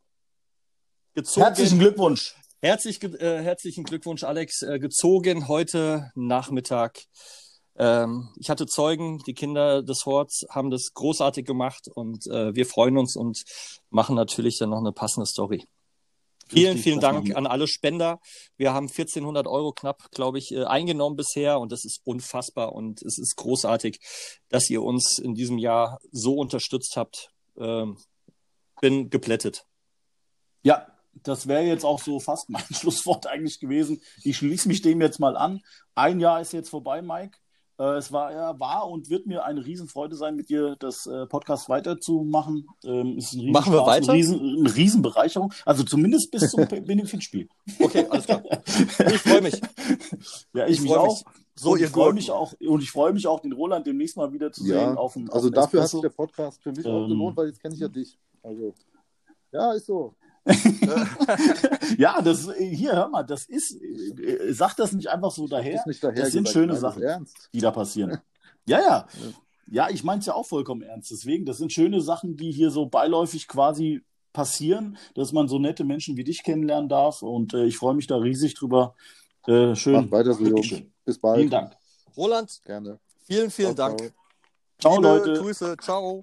Gezogen, Herzlichen Glückwunsch. Herzlich, äh, herzlichen Glückwunsch, Alex. Äh, gezogen heute Nachmittag. Ähm, ich hatte Zeugen, die Kinder des Horts haben das großartig gemacht und äh, wir freuen uns und machen natürlich dann noch eine passende Story. Vielen, Richtig, vielen das Dank an alle Spender. Wir haben 1400 Euro knapp, glaube ich, äh, eingenommen bisher und das ist unfassbar und es ist großartig, dass ihr uns in diesem Jahr so unterstützt habt. Ähm, bin geplättet. Ja, das wäre jetzt auch so fast mein <laughs> Schlusswort eigentlich gewesen. Ich schließe mich dem jetzt mal an. Ein Jahr ist jetzt vorbei, Mike. Äh, es war, ja, war und wird mir eine Riesenfreude sein, mit dir das äh, Podcast weiterzumachen. Ähm, es ist ein Machen wir Riesenspaß, weiter? Eine, Riesen, eine Riesenbereicherung. Also zumindest bis zum <laughs> Benefitspiel. Okay, alles klar. Ich freue mich. Ja, ich, Ich mich auch. So, und ihr ich freue mich auch und ich freue mich auch, den Roland demnächst mal wieder zu Ja, sehen auf dem also auf dem dafür hat sich Espresso. der Podcast für mich auch Ähm, gelohnt, weil jetzt kenne ich ja dich. Also, ja, ist so. <laughs> ja, das hier, hör mal, das ist, äh, sag das nicht einfach so daher. Das, nicht daher das sind gesagt, schöne ist Sachen, ernst. die da passieren. <laughs> Ja, ja. Ja, ich meine es ja auch vollkommen ernst. Deswegen, das sind schöne Sachen, die hier so beiläufig quasi passieren, dass man so nette Menschen wie dich kennenlernen darf. Und äh, ich freue mich da riesig drüber. Äh, schön. Macht weiter so, Jungs. schön. Bis bald. Vielen Dank. Roland, Gerne. vielen, vielen Ciao, Dank. Ciao, Liebe Leute. Grüße, ciao.